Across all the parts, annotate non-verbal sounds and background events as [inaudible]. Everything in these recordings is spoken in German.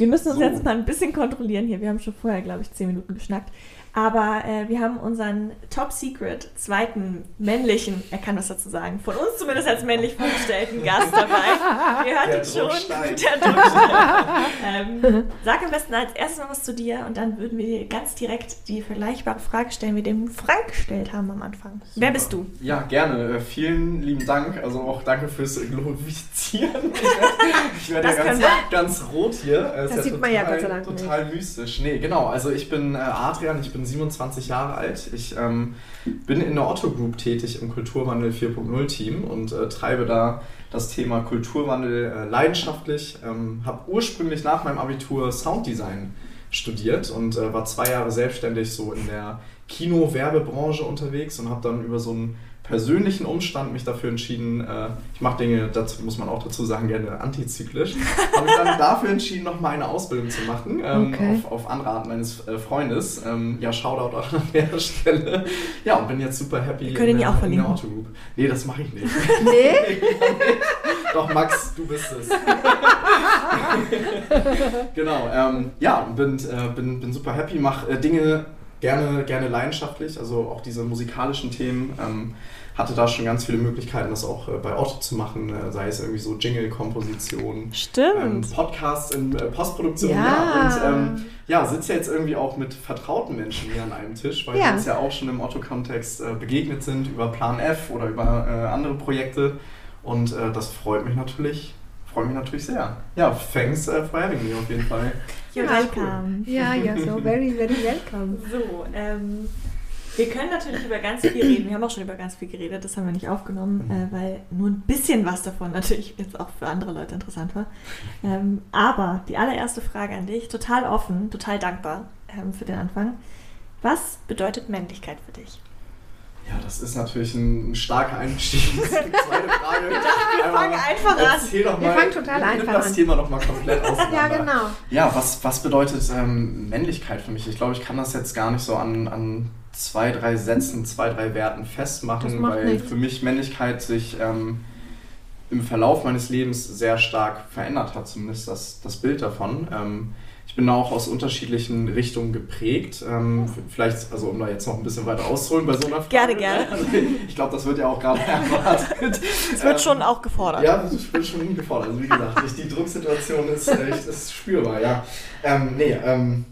Wir müssen uns so. jetzt mal ein bisschen kontrollieren hier. Wir haben schon vorher, glaube ich, zehn Minuten geschnackt. Aber äh, wir haben unseren Top Secret zweiten männlichen, er kann was dazu sagen, von uns zumindest als männlich vorgestellten [laughs] Gast dabei. Ihr hört ihn schon. Der [laughs] ähm, sag am besten als erstes mal was zu dir und dann würden wir ganz direkt die vergleichbare Frage stellen, wie dem Frank gestellt haben am Anfang. Super. Wer bist du? Ja, gerne. Äh, vielen lieben Dank. Also auch danke fürs Glorifizieren. [laughs] Ich werde ja ganz, ganz, rot hier. Das, das sieht total, man ja Gott sei Dank Total mystisch. Nee, genau. Also ich bin äh, Adrian, ich bin bin 27 Jahre alt. Ich ähm, bin in der Otto Group tätig im Kulturwandel 4.0 Team und äh, treibe da das Thema Kulturwandel äh, leidenschaftlich. Ähm, habe ursprünglich nach meinem Abitur Sounddesign studiert und äh, war zwei Jahre selbstständig so in der Kino-Werbebranche unterwegs und habe dann über so ein persönlichen Umstand mich dafür entschieden, äh, ich mache Dinge, das muss man auch dazu sagen, gerne antizyklisch, [laughs] habe ich dann dafür entschieden, nochmal eine Ausbildung zu machen, ähm, okay. auf, auf Anraten meines äh, Freundes. Ähm, ja, Shoutout auch an der Stelle. Ja, und bin jetzt super happy Wir können in, der, auch in der Autogroup. Nee, das mache ich nicht. [laughs] [laughs] Nee? Doch, Max, du bist es. genau, ähm, ja, bin, äh, bin, bin super happy, mache äh, Dinge gerne, gerne leidenschaftlich, also auch diese musikalischen Themen. Ähm, hatte da schon ganz viele Möglichkeiten, das auch äh, bei Otto zu machen, äh, sei es irgendwie so Jingle-Komposition, ähm, Podcasts in äh, Postproduktion. Ja. ja. Und ähm, ja, sitze jetzt irgendwie auch mit vertrauten Menschen hier an einem Tisch, weil ja. wir uns ja auch schon im Otto-Kontext äh, begegnet sind über Plan F oder über äh, andere Projekte. Und äh, das freut mich natürlich, freut mich natürlich sehr. Ja, thanks uh, for having me auf jeden Fall. You're welcome. Ja, [laughs] ja, so very, very welcome. So, ähm, wir können natürlich über ganz viel reden. Wir haben auch schon über ganz viel geredet, das haben wir nicht aufgenommen, mhm. äh, weil nur ein bisschen was davon natürlich jetzt auch für andere Leute interessant war. Ähm, aber die allererste Frage an dich, total offen, total dankbar ähm, für den Anfang. Was bedeutet Männlichkeit für dich? Ja, das ist natürlich ein, starker Einstieg. Das ist die zweite [laughs] Frage. wir fangen einfach an. Erzähl doch mal, wir fangen total einfach an. das Thema noch mal komplett [laughs] aus. ja, genau. Ja, was, was bedeutet ähm, Männlichkeit für mich? Ich glaube, ich kann das jetzt gar nicht so an, an zwei, drei Sätzen, zwei, drei Werten festmachen, weil nicht. für mich Männlichkeit sich ähm, im Verlauf meines Lebens sehr stark verändert hat, zumindest das, das Bild davon. Ähm, ich bin auch aus unterschiedlichen Richtungen geprägt. Ähm, vielleicht, also um da jetzt noch ein bisschen weiter auszuholen bei so einer Frage. Gerne, gerne. Also, [laughs] ich glaube, das wird ja auch gerade [laughs] erwartet. Es wird schon auch gefordert. Ja, das wird schon gefordert. Also wie gesagt, die Drucksituation ist, echt, ist spürbar, ja. Ähm, nee, ähm,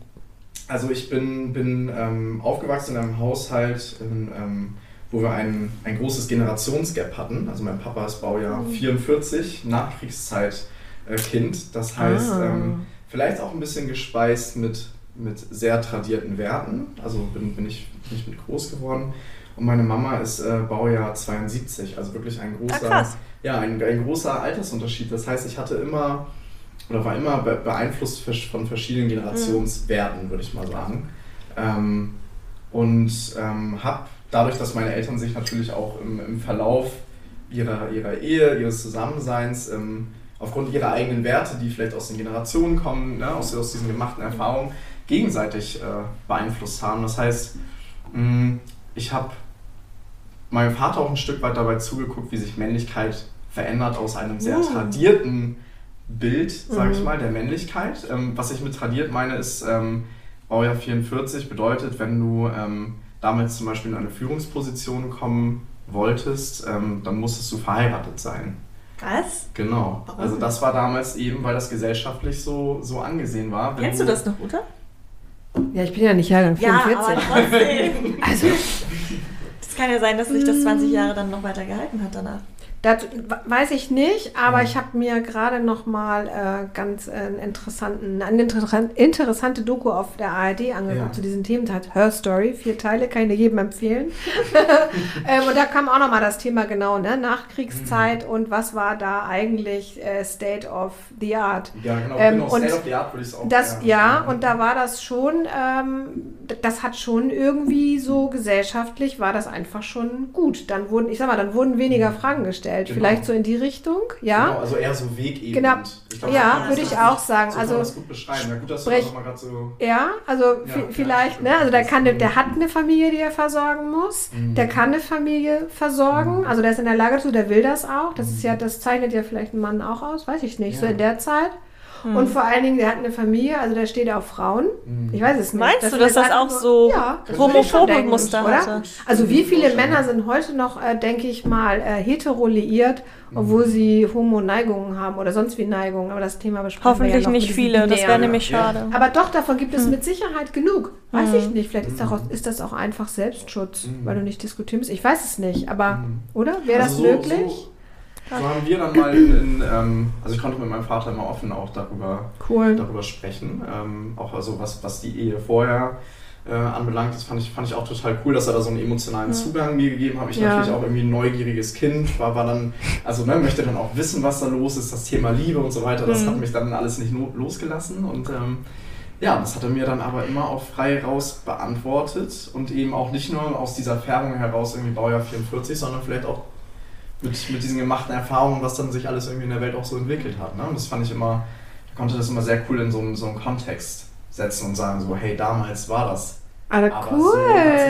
also ich bin, bin ähm, aufgewachsen in einem Haushalt, in, ähm, wo wir ein, ein großes Generationsgap hatten. Also mein Papa ist Baujahr mhm. 44, Nachkriegszeit-Kind. Äh, das heißt, ah. Vielleicht auch ein bisschen gespeist mit, mit sehr tradierten Werten. Also bin, bin, ich, bin ich mit groß geworden. Und meine Mama ist äh, Baujahr 72, also wirklich ein großer, ah, ja, ein, ein großer Altersunterschied. Das heißt, ich hatte immer oder war immer beeinflusst von verschiedenen Generationswerten, würde ich mal sagen. Ähm, und ähm, habe dadurch, dass meine Eltern sich natürlich auch im, im Verlauf ihrer, ihrer Ehe, ihres Zusammenseins, ähm, aufgrund ihrer eigenen Werte, die vielleicht aus den Generationen kommen, ne, aus, aus diesen gemachten Erfahrungen, gegenseitig äh, beeinflusst haben. Das heißt, mh, ich habe meinem Vater auch ein Stück weit dabei zugeguckt, wie sich Männlichkeit verändert aus einem sehr uh. tradierten Bild, sage ich mhm. mal, der Männlichkeit. Ähm, was ich mit tradiert meine, ist ähm, Baujahr 44 bedeutet, wenn du ähm, damit zum Beispiel in eine Führungsposition kommen wolltest, ähm, dann musstest du verheiratet sein. Was? Genau. Warum? Also das war damals eben, weil das gesellschaftlich so, so angesehen war. Kennst du das noch, Uta? Ja, ich bin ja nicht Jahrgang 44. Ja, aber trotzdem. [laughs] also. Das kann ja sein, dass sich das 20 Jahre dann noch weiter gehalten hat danach. Das weiß ich nicht, aber ich habe mir gerade noch mal äh, ganz äh, interessanten, eine interessant, interessante Doku auf der ARD angeguckt Ja. zu diesem Thema. Das hat Her Story, vier Teile, kann ich dir jedem empfehlen. [laughs] ähm, und da kam auch noch mal das Thema genau, ne? Nachkriegszeit Mhm. und was war da eigentlich äh, State of the Art. Ja, genau. Ähm, genau State of the Art würde ich es auch Das, ja, beschreiben. und da war das schon, ähm, das hat schon irgendwie so gesellschaftlich, war das einfach schon gut. Dann wurden, ich sag mal, dann wurden weniger Fragen gestellt. Genau. Vielleicht so in die Richtung, ja. Genau, also eher so wegebend. Genau. Ich glaub, Ja, würde ich auch sagen. So Also, kann man das gut beschreiben. Ja, gut, dass du sprech- das mal gerade so... Ja, also Ja, vi- ja, vielleicht, stimmt. ne? Also der kann, Das- der hat eine Familie, die er versorgen muss. Mhm. Der kann eine Familie versorgen. Also der ist in der Lage zu, der will das auch. Das ist ja, das zeichnet ja vielleicht einen Mann auch aus, weiß ich nicht, so Ja. in der Zeit. Und vor allen Dingen, der hat eine Familie, also der steht auf Frauen. Mhm. Ich weiß es nicht. Meinst du, wir dass das auch so ja, das homophobe Muster oder? hatte? Also wie viele. Männer sind heute noch, äh, denke ich mal, äh, hetero liiert, obwohl Mhm. sie Homo-Neigungen haben oder sonst wie Neigungen. Aber das Thema besprechen wir Hoffentlich ja noch nicht viele, das wäre nämlich Ja. schade. Aber doch, davon gibt es mit Sicherheit genug. Weiß Mhm. ich nicht. Vielleicht ist, daraus, ist das auch einfach Selbstschutz, Mhm. weil du nicht diskutieren musst. Ich weiß es nicht, aber, Mhm. oder? Wäre das Also möglich? So, so haben wir dann mal in, ähm, also ich konnte mit meinem Vater immer offen auch darüber, Cool. darüber sprechen. Ähm, auch also was, was die Ehe vorher äh, anbelangt, das fand ich, fand ich auch total cool, dass er da so einen emotionalen Zugang mir gegeben hat. Ich Ja. natürlich auch irgendwie ein neugieriges Kind, war, war dann, also ne, möchte dann auch wissen, was da los ist, das Thema Liebe und so weiter, das Mhm. hat mich dann alles nicht losgelassen und ähm, ja, das hat er mir dann aber immer auch frei raus beantwortet und eben auch nicht nur aus dieser Färbung heraus irgendwie Baujahr 44, sondern vielleicht auch mit, mit diesen gemachten Erfahrungen, was dann sich alles irgendwie in der Welt auch so entwickelt hat. Ne? Und das fand ich immer, ich konnte das immer sehr cool in so, einen- so einen Kontext setzen und sagen so, hey, damals war das. Aber Aber cool.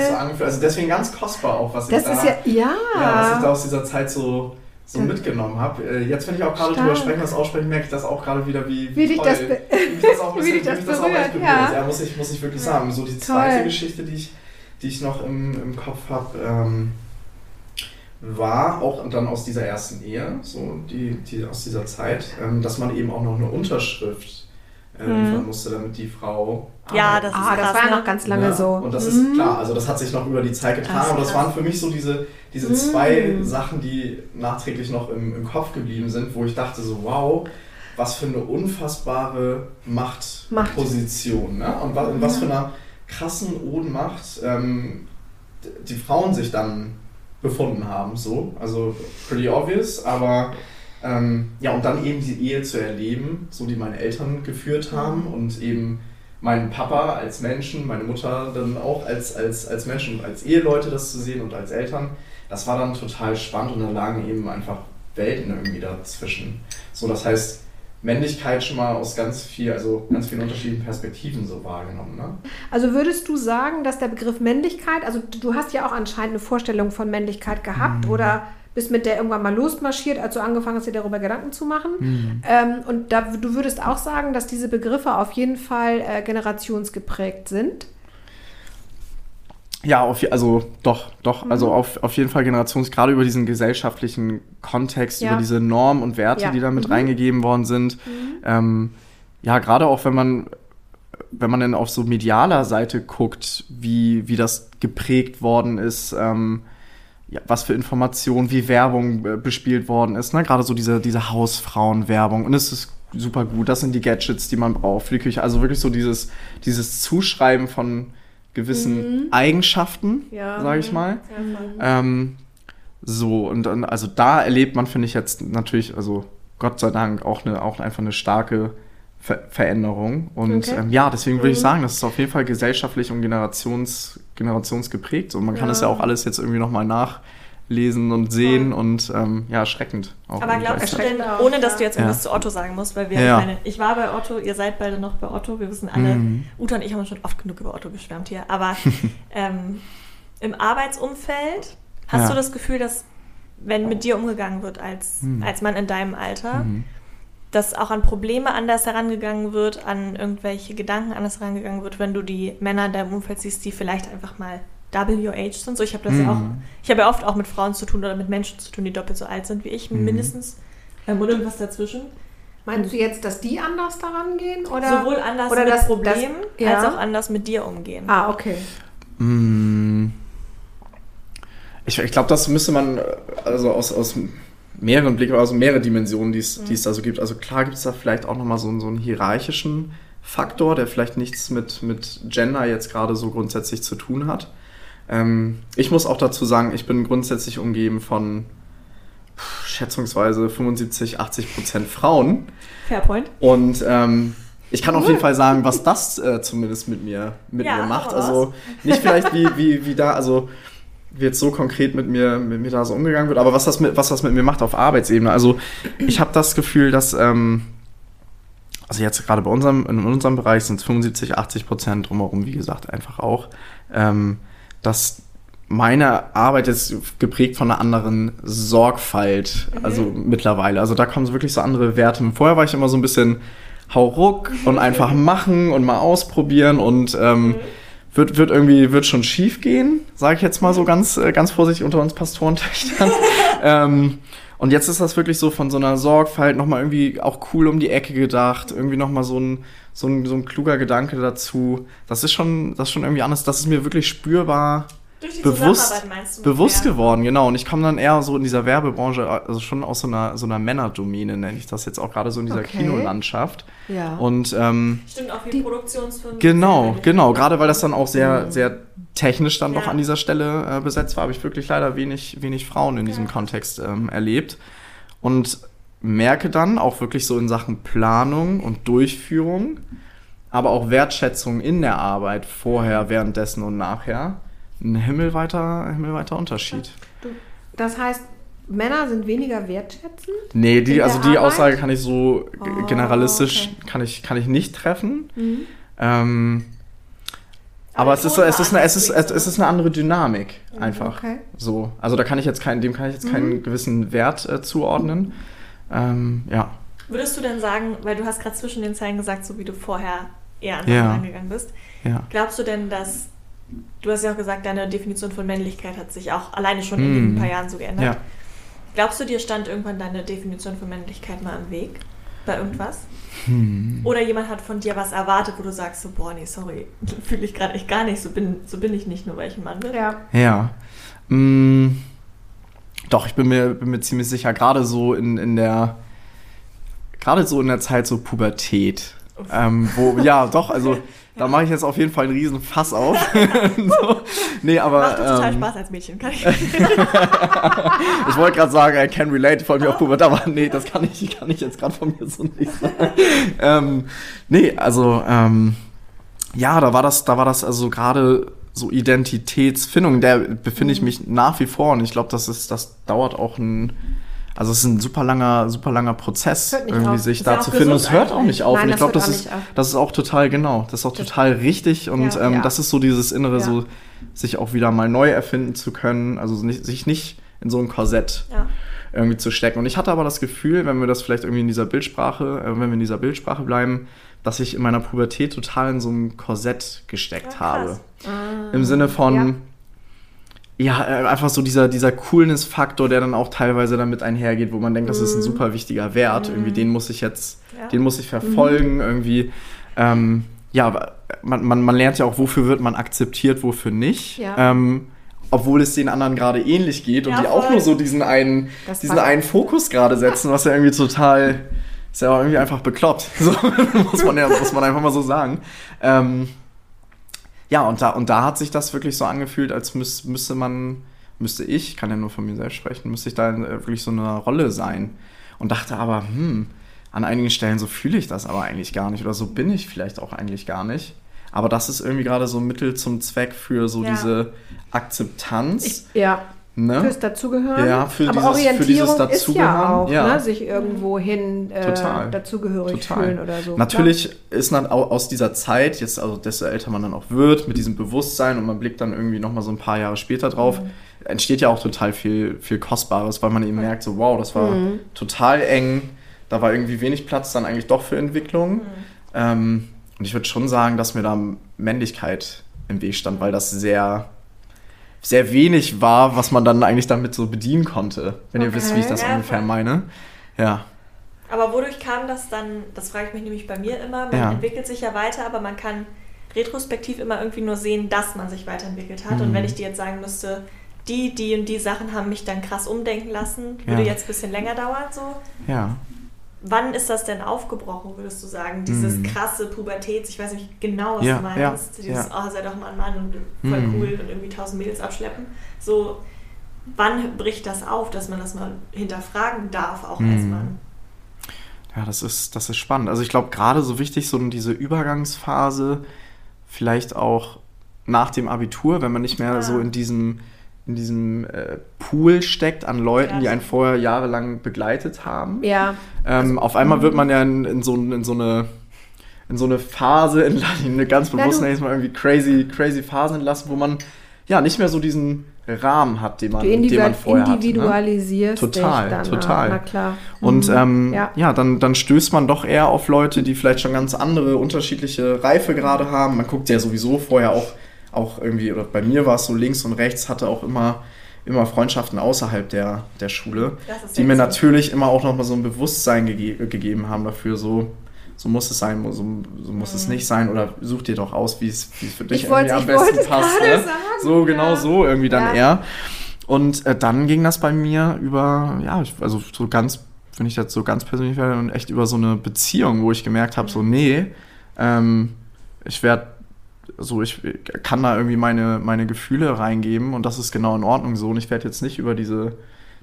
so so angefühlt. Also deswegen ganz kostbar auch, was das ich da, ja, ja. ja, was ich da aus dieser Zeit so, so Ja. mitgenommen habe. Äh, Jetzt, wenn ich auch gerade drüber spreche, das ausspreche, merke ich das auch gerade wieder, wie, Wie dich toll, das [laughs] wie mich das auch, [laughs] ein wie dich bisschen- das wie mich das auch echt berührt, ja. Ja, muss ich, muss ich wirklich sagen. So die zweite Toll. Geschichte, die ich, die ich noch im, im Kopf habe, ähm, war auch dann aus dieser ersten Ehe, so die, die aus dieser Zeit, ähm, dass man eben auch noch eine Unterschrift äh, Mhm. liefern musste, damit die Frau. Ja, das Ah, das war ja ne? noch ganz lange ja, so. Und das ist Mhm. klar, also das hat sich noch über die Zeit getan, Krass, aber das waren für mich so diese, diese Mhm. zwei Sachen, die nachträglich noch im, im Kopf geblieben sind, wo ich dachte so, wow, was für eine unfassbare Machtposition. Ne? Und was, in was für einer krassen Ohnmacht ähm, die Frauen sich dann befunden haben. So. Also pretty obvious, aber ähm, ja, und dann eben die Ehe zu erleben, so die meine Eltern geführt haben und eben meinen Papa als Menschen, meine Mutter dann auch als, als, als Menschen und als Eheleute das zu sehen und als Eltern, das war dann total spannend und da lagen eben einfach Welten irgendwie dazwischen. So, das heißt, Männlichkeit schon mal aus ganz viel, also ganz vielen unterschiedlichen Perspektiven so wahrgenommen. Ne? Also würdest du sagen, dass der Begriff Männlichkeit, also du hast ja auch anscheinend eine Vorstellung von Männlichkeit gehabt Mhm. oder bist mit der irgendwann mal losmarschiert, als du angefangen hast, dir darüber Gedanken zu machen. Mhm. Ähm, und da, du würdest auch sagen, dass diese Begriffe auf jeden Fall äh, generationsgeprägt sind. Ja, auf, also doch, doch, Mhm. also auf, auf jeden Fall Generations, gerade über diesen gesellschaftlichen Kontext, Ja. über diese Normen und Werte, Ja. die da mit Mhm. reingegeben worden sind. Ähm, ja, gerade auch wenn man, wenn man dann auf so medialer Seite guckt, wie, wie das geprägt worden ist, ähm, ja, was für Informationen, wie Werbung äh, bespielt worden ist, ne? gerade so diese, diese Hausfrauenwerbung und es ist super gut, das sind die Gadgets, die man braucht für die Küche, also wirklich so dieses, dieses Zuschreiben von gewissen Eigenschaften, Ja. sage ich mal. Ähm, so, und dann, also da erlebt man, finde ich jetzt natürlich, also Gott sei Dank, auch, eine, auch einfach eine starke Ver Veränderung. Und Okay. ähm, ja, deswegen würde ich Mhm. sagen, das ist auf jeden Fall gesellschaftlich und generations, generationsgeprägt. Und man kann Ja. das ja auch alles jetzt irgendwie nochmal nachlesen und sehen und ähm, ja, erschreckend. Auch Aber glaubst du denn, auch, ohne dass du ja. jetzt irgendwas Ja. zu Otto sagen musst, weil wir, Ja. ich meine, ich war bei Otto, ihr seid beide noch bei Otto, wir wissen alle, Mhm. Uta und ich haben uns schon oft genug über Otto geschwärmt hier, aber [laughs] ähm, im Arbeitsumfeld hast Ja. du das Gefühl, dass wenn mit dir umgegangen wird als, Mhm. als Mann in deinem Alter, Mhm. dass auch an Probleme anders herangegangen wird, an irgendwelche Gedanken anders herangegangen wird, wenn du die Männer in deinem Umfeld siehst, die vielleicht einfach mal double your age sind. So, ich habe das ja Mhm. auch, ich habe ja oft auch mit Frauen zu tun oder mit Menschen zu tun, die doppelt so alt sind wie ich, Mhm. mindestens. Ähm, oder irgendwas dazwischen. Meinst du jetzt, dass die anders daran gehen? Oder? Sowohl anders oder mit das- Problemen, das- ja. als auch anders mit dir umgehen. Ah, okay. Mm. Ich, ich glaube, das müsste man, also aus, aus mehreren Blick, also mehrere Dimensionen, die es, die es da so gibt. Also klar gibt es da vielleicht auch nochmal so, so einen hierarchischen Faktor, der vielleicht nichts mit, mit Gender jetzt gerade so grundsätzlich zu tun hat. Ähm, ich muss auch dazu sagen, ich bin grundsätzlich umgeben von pff, schätzungsweise 75, 80 Prozent Frauen. Fairpoint. Und ähm, ich kann auf jeden Fall sagen, was das äh, zumindest mit mir, mit Ja, mir macht. Also nicht vielleicht wie, wie, wie da, also wie jetzt so konkret mit mir, mit mir da so umgegangen wird, aber was das mit, was das mit mir macht auf Arbeitsebene. Also ich habe das Gefühl, dass, ähm, also jetzt gerade bei unserem, in unserem Bereich sind es 75, 80 Prozent drumherum, wie gesagt, einfach auch, ähm, dass meine Arbeit ist geprägt von einer anderen Sorgfalt, also mittlerweile. Also da kommen so wirklich so andere Werte. Vorher war ich immer so ein bisschen hauruck und einfach machen und mal ausprobieren und ähm, wird, wird irgendwie, wird schon schief gehen, sage ich jetzt mal so ganz, äh, ganz vorsichtig unter uns Pastorentöchtern. [laughs] ähm, und jetzt ist das wirklich so von so einer Sorgfalt nochmal irgendwie auch cool um die Ecke gedacht, irgendwie nochmal so ein, so, ein, so ein kluger Gedanke dazu. Das ist schon, das ist schon irgendwie anders. Das ist mir wirklich spürbar Durch die bewusst, du? bewusst Ja. geworden, genau. Und ich komme dann eher so in dieser Werbebranche, also schon aus so einer, so einer Männerdomäne, nenne ich das jetzt auch gerade so in dieser Okay. Kinolandschaft. Ja. Und ähm, Stimmt, auch wie Die- Produktionsfirmen. Genau, genau. Gerade weil das dann auch sehr, sehr technisch dann doch Ja. an dieser Stelle äh, besetzt war, habe ich wirklich leider wenig, wenig Frauen in diesem Ja. Kontext ähm, erlebt. Und merke dann auch wirklich so in Sachen Planung und Durchführung, aber auch Wertschätzung in der Arbeit vorher, währenddessen und nachher, ein himmelweiter, himmelweiter Unterschied. Das heißt, Männer sind weniger wertschätzend? Nee, die, also die Arbeit? Aussage kann ich so Oh, generalistisch okay. kann, ich, kann ich nicht treffen. Mhm. Ähm, Aber es ist, so, es, ist eine, es, ist, es, ist eine andere Dynamik einfach. Okay. So. Also da kann ich jetzt keinen, dem kann ich jetzt keinen gewissen Wert äh, zuordnen. Ähm, ja. Würdest du denn sagen, weil du hast gerade zwischen den Zeilen gesagt, so wie du vorher eher an Ja. Angegangen bist, Ja. glaubst du denn, dass, du hast ja auch gesagt, deine Definition von Männlichkeit hat sich auch alleine schon in Mhm. den paar Jahren so geändert. Ja. Glaubst du, dir stand irgendwann deine Definition von Männlichkeit mal im Weg? Bei irgendwas? Hm. Oder jemand hat von dir was erwartet, wo du sagst, so, boah, nee, sorry, [laughs] fühle ich gerade echt gar nicht, so bin, so bin ich nicht, nur weil ich ein Mann bin. Ja. Ja. Mm, doch, ich bin mir, bin mir ziemlich sicher, gerade so in, in der, gerade so in der Zeit so Pubertät. Ähm, wo, [laughs] ja, doch, also da mache ich jetzt auf jeden Fall einen riesen Fass auf. [laughs] [laughs] so. Nee, aber. Macht doch total ähm, Spaß als Mädchen, kann ich. Ich wollte gerade sagen, I can relate, vor allem auf Pubertät, aber nee, das kann ich, kann ich jetzt gerade von mir so nicht sagen. ähm, nee, also, ähm, ja, da war das, da war das also gerade so Identitätsfindung, der befinde ich mich nach wie vor und ich glaube, das ist, das dauert auch ein, also es ist ein super langer, super langer Prozess, irgendwie auf. sich Ist da zu finden. Und es hört auch nicht auf. Nein, und ich glaube, das ist, das ist auch total genau. Das ist auch total richtig und Ja. ähm, Ja. das ist so dieses Innere, Ja. so sich auch wieder mal neu erfinden zu können, also nicht, sich nicht in so ein Korsett irgendwie zu stecken. Und ich hatte aber das Gefühl, wenn wir das vielleicht irgendwie in dieser Bildsprache, äh, wenn wir in dieser Bildsprache bleiben, dass ich in meiner Pubertät total in so ein Korsett gesteckt Ja, habe. krass. Ah. Im Sinne von, ja, äh, einfach so dieser, dieser Coolness-Faktor, der dann auch teilweise damit einhergeht, wo man denkt, das ist ein super wichtiger Wert. Irgendwie den muss ich jetzt, Ja. den muss ich verfolgen, irgendwie. Ähm, ja, man, man, man lernt ja auch, wofür wird man akzeptiert, wofür nicht. Ja. Ähm, obwohl es den anderen gerade ähnlich geht und Ja, die auch voll. nur so diesen einen, Das diesen einen Fokus gerade setzen, was ja irgendwie total, ist ja auch irgendwie einfach bekloppt. [laughs] So, muss man ja, muss man einfach mal so sagen. Ähm, ja, und da, und da hat sich das wirklich so angefühlt, als müß, müsste man, müsste ich, kann ja nur von mir selbst sprechen, müsste ich da äh, wirklich so eine Rolle sein. Und dachte aber, hm, an einigen Stellen so fühle ich das aber eigentlich gar nicht oder so bin ich vielleicht auch eigentlich gar nicht. Aber das ist irgendwie gerade so ein Mittel zum Zweck für so Ja. diese Akzeptanz. Ja, ne? fürs Dazugehören. Ja, für Aber dieses- für Orientierung dieses ist ja Dazugehören, auch, ja. Ne, sich irgendwo hin äh, Total. dazugehörig Total. fühlen oder so. Natürlich ist dann au- aus dieser Zeit, jetzt also desto älter man dann auch wird, mit diesem Bewusstsein und man blickt dann irgendwie nochmal so ein paar Jahre später drauf, Mhm. entsteht ja auch total viel, viel Kostbares, weil man eben merkt, so wow, das war Mhm. total eng, da war irgendwie wenig Platz dann eigentlich doch für Entwicklung. Ähm, und ich würde schon sagen, dass mir da Männlichkeit im Weg stand, weil das sehr, sehr wenig war, was man dann eigentlich damit so bedienen konnte, wenn ihr Okay. wisst, wie ich das Ja, ungefähr meine. Ja. Aber wodurch kam das dann, das frage ich mich nämlich bei mir immer, man Ja. entwickelt sich ja weiter, aber man kann retrospektiv immer irgendwie nur sehen, dass man sich weiterentwickelt hat. Mhm. Und wenn ich dir jetzt sagen müsste, die, die und die Sachen haben mich dann krass umdenken lassen. Würde Ja. jetzt ein bisschen länger dauern so. Ja. Wann ist das denn aufgebrochen, würdest du sagen? Dieses Mhm. krasse Pubertät, ich weiß nicht genau, was Ja, du meinst. ja, Dieses, ja. oh, sei doch mal ein Mann und voll Mhm. cool und irgendwie tausend Mädels abschleppen. So, wann bricht das auf, dass man das mal hinterfragen darf, auch als Mhm. Mann? Ja, das ist, das ist spannend. Also ich glaube, gerade so wichtig, so diese Übergangsphase, vielleicht auch nach dem Abitur, wenn man nicht mehr Ah. so in diesem, in diesem äh, Pool steckt an Leuten, Ja. die einen vorher jahrelang begleitet haben. Ja, Ähm, auf einmal wird man ja in, in, so, in so eine in so eine Phase entlassen, eine ganz bewusst es mal irgendwie crazy, crazy Phase entlassen, wo man ja nicht mehr so diesen Rahmen hat, den man, den man vorher hatte. Ne? individualisierst Total, dann. total. Na klar. Und Mhm. ähm, ja. ja, dann, dann stößt man doch eher auf Leute, die vielleicht schon ganz andere, unterschiedliche Reifegrade haben. Man guckt ja sowieso vorher auch, auch irgendwie, oder bei mir war es so links und rechts, hatte auch immer, immer Freundschaften außerhalb der, der Schule, Das die mir natürlich immer auch nochmal so ein Bewusstsein gege gegeben haben dafür, so, so muss es sein, so, so muss es nicht sein, oder such dir doch aus, wie es für dich Ich irgendwie am besten passt. Ne? sagen, So, genau ja. so irgendwie dann Ja. eher. Und äh, dann ging das bei mir über, ja, also so ganz, wenn ich jetzt so ganz persönlich werde, und echt über so eine Beziehung, wo ich gemerkt habe, so, nee, ähm, ich werde, so, ich kann da irgendwie meine, meine Gefühle reingeben und das ist genau in Ordnung so. Und ich werde jetzt nicht über diese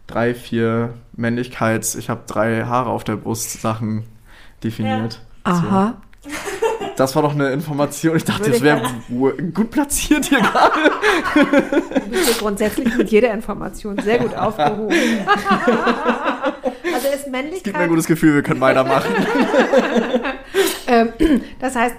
drei, vier Männlichkeits-, ich habe drei Haare auf der Brust Sachen definiert. Aha. So. [laughs] Das war doch eine Information. Ich dachte, Würde das wäre gut platziert hier gerade. Du bist ja grundsätzlich mit jeder Information sehr gut aufgehoben. [laughs] also ist Gibt mir ein Männlichkeit. gutes Gefühl, wir können weitermachen. [laughs] Ähm, [clears throat] das heißt,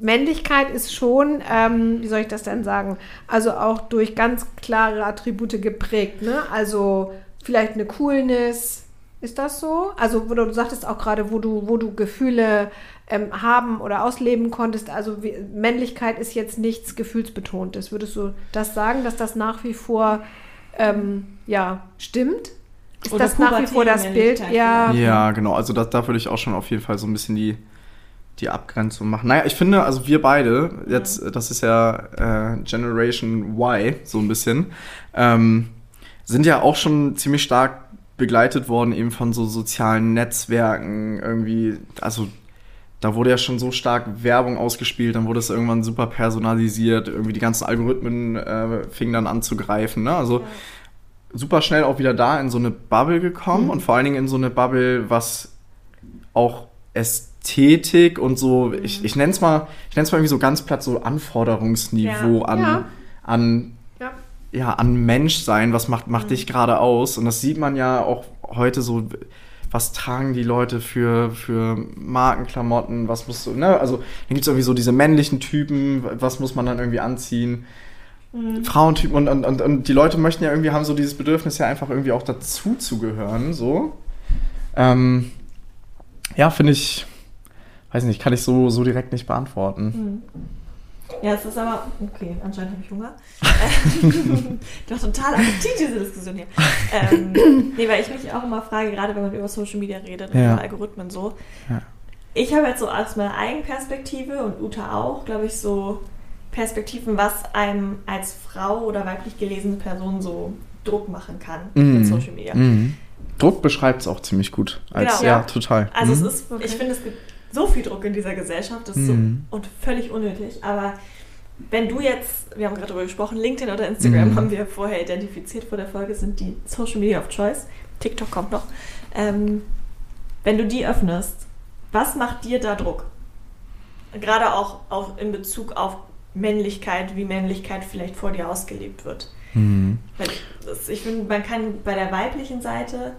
Männlichkeit ist schon, ähm, wie soll ich das denn sagen? Also auch durch ganz klare Attribute geprägt, ne? Also vielleicht eine Coolness. Ist das so? Also, wo du, du sagtest auch gerade, wo du, wo du Gefühle ähm, haben oder ausleben konntest. Also wie, Männlichkeit ist jetzt nichts Gefühlsbetontes. Würdest du das sagen, dass das nach wie vor ähm, ja, stimmt? Ist Oder das nach wie vor das Bild? Ja. Ja, genau. Also da, da würde ich auch schon auf jeden Fall so ein bisschen die, die Abgrenzung machen. Naja, ich finde, also wir beide, jetzt, das ist ja äh, Generation Y, so ein bisschen, ähm, sind ja auch schon ziemlich stark begleitet worden eben von so sozialen Netzwerken irgendwie, also da wurde ja schon so stark Werbung ausgespielt, dann wurde es irgendwann super personalisiert, irgendwie die ganzen Algorithmen äh, fingen dann an zu greifen, ne? Also super schnell auch wieder da in so eine Bubble gekommen und vor allen Dingen in so eine Bubble, was auch Ästhetik und so, ich, ich nenne es mal, ich nenne es mal irgendwie so ganz platt so Anforderungsniveau Ja. an, Ja. an Ja. ja, an Menschsein, was macht, macht dich gerade aus? Und das sieht man ja auch heute so, was tragen die Leute für, für Markenklamotten, was musst du, ne? Also, dann gibt es irgendwie so diese männlichen Typen, was muss man dann irgendwie anziehen? Frauentypen und, und, und, und die Leute möchten ja irgendwie, haben so dieses Bedürfnis ja einfach irgendwie auch dazu zu gehören, so. Ähm, ja, finde ich, weiß nicht, kann ich so, so direkt nicht beantworten. Ja, es ist aber. Okay, anscheinend habe ich Hunger. [laughs] Doch total Appetit, diese Diskussion hier. Ähm, nee, weil ich mich auch immer frage, gerade wenn man über Social Media redet und Ja. über Algorithmen so. Ja. Ich habe jetzt so aus meiner Eigenperspektive und Uta auch, glaube ich, so Perspektiven, was einem als Frau oder weiblich gelesene Person so Druck machen kann Mhm. mit Social Media. Mhm. Druck beschreibt es auch ziemlich gut. Als, Genau. ja, Ja. total. Also Mhm. es ist, ich finde, es gibt so viel Druck in dieser Gesellschaft, das ist so Mhm. und völlig unnötig. Aber wenn du jetzt, wir haben gerade darüber gesprochen, LinkedIn oder Instagram Mhm. haben wir vorher identifiziert vor der Folge, sind die Social Media of Choice. TikTok kommt noch. Ähm, wenn du die öffnest, was macht dir da Druck? Gerade auch, auch in Bezug auf Männlichkeit, wie Männlichkeit vielleicht vor dir ausgelebt wird. Mhm. Das, ich finde, man kann bei der weiblichen Seite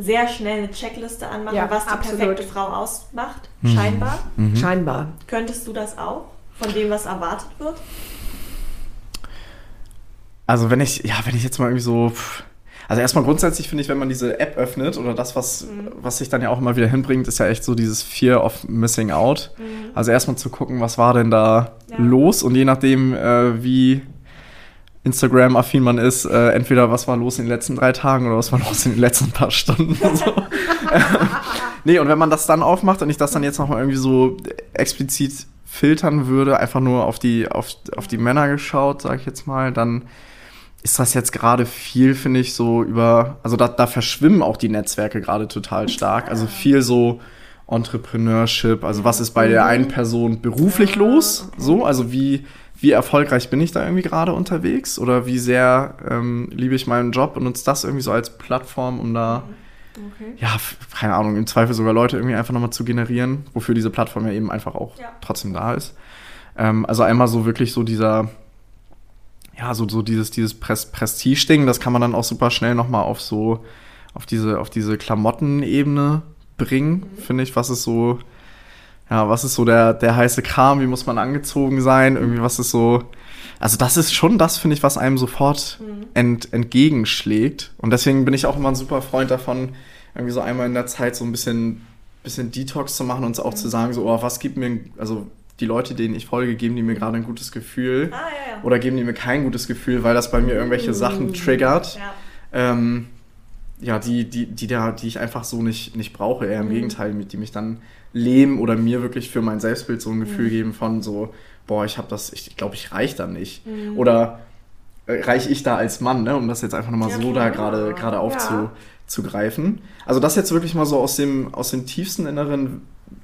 sehr schnell eine Checkliste anmachen, Ja, was die absolut. perfekte Frau ausmacht, Mhm. scheinbar. Mhm. Scheinbar. Könntest du das auch, von dem, was erwartet wird? Also wenn ich, ja, wenn ich jetzt mal irgendwie so. Also erstmal grundsätzlich finde ich, wenn man diese App öffnet oder das, was, Mhm. was sich dann ja auch immer wieder hinbringt, ist ja echt so dieses Fear of Missing Out. Also erstmal zu gucken, was war denn da Ja. los und je nachdem, äh, wie Instagram-affin man ist, äh, entweder was war los in den letzten drei Tagen oder was war los in den letzten paar Stunden. so. [laughs] nee, und wenn man das dann aufmacht und ich das dann jetzt nochmal irgendwie so explizit filtern würde, einfach nur auf die, auf, auf die Männer geschaut, sage ich jetzt mal, dann ist das jetzt gerade viel, finde ich, so über, also da, da verschwimmen auch die Netzwerke gerade total stark. Also viel so Entrepreneurship, also was ist bei der einen Person beruflich los? So, also wie, wie erfolgreich bin ich da irgendwie gerade unterwegs? Oder wie sehr ähm, liebe ich meinen Job und nutze das irgendwie so als Plattform, um da, Okay. ja, keine Ahnung, im Zweifel sogar Leute irgendwie einfach nochmal zu generieren, wofür diese Plattform ja eben einfach auch Ja. trotzdem da ist. Ähm, also einmal so wirklich so dieser, ja, so, so dieses, dieses Pres Prestige-Ding, das kann man dann auch super schnell nochmal auf so, auf diese, auf diese Klamottenebene bringen, finde ich, was ist so, ja, was ist so der, der heiße Kram, wie muss man angezogen sein, irgendwie, was ist so, also das ist schon das, finde ich, was einem sofort ent, entgegenschlägt. Und deswegen bin ich auch immer ein super Freund davon, irgendwie so einmal in der Zeit so ein bisschen, bisschen Detox zu machen und auch zu sagen, so, oh, was gibt mir, also die Leute, denen ich folge, geben die mir gerade ein gutes Gefühl Ah, ja, ja. oder geben die mir kein gutes Gefühl, weil das bei mir irgendwelche Sachen triggert, ja. ähm, ja, die, die, die, da, die ich einfach so nicht, nicht brauche. Eher im Gegenteil, mit die mich dann lähmen oder mir wirklich für mein Selbstbild so ein Gefühl geben von so, boah, ich habe das, ich glaube, ich reich da nicht. Oder äh, reich ich da als Mann, ne? um das jetzt einfach nochmal Ja, so da gerade gerade Ja. aufzugreifen. Also das jetzt wirklich mal so aus dem, aus dem tiefsten Inneren,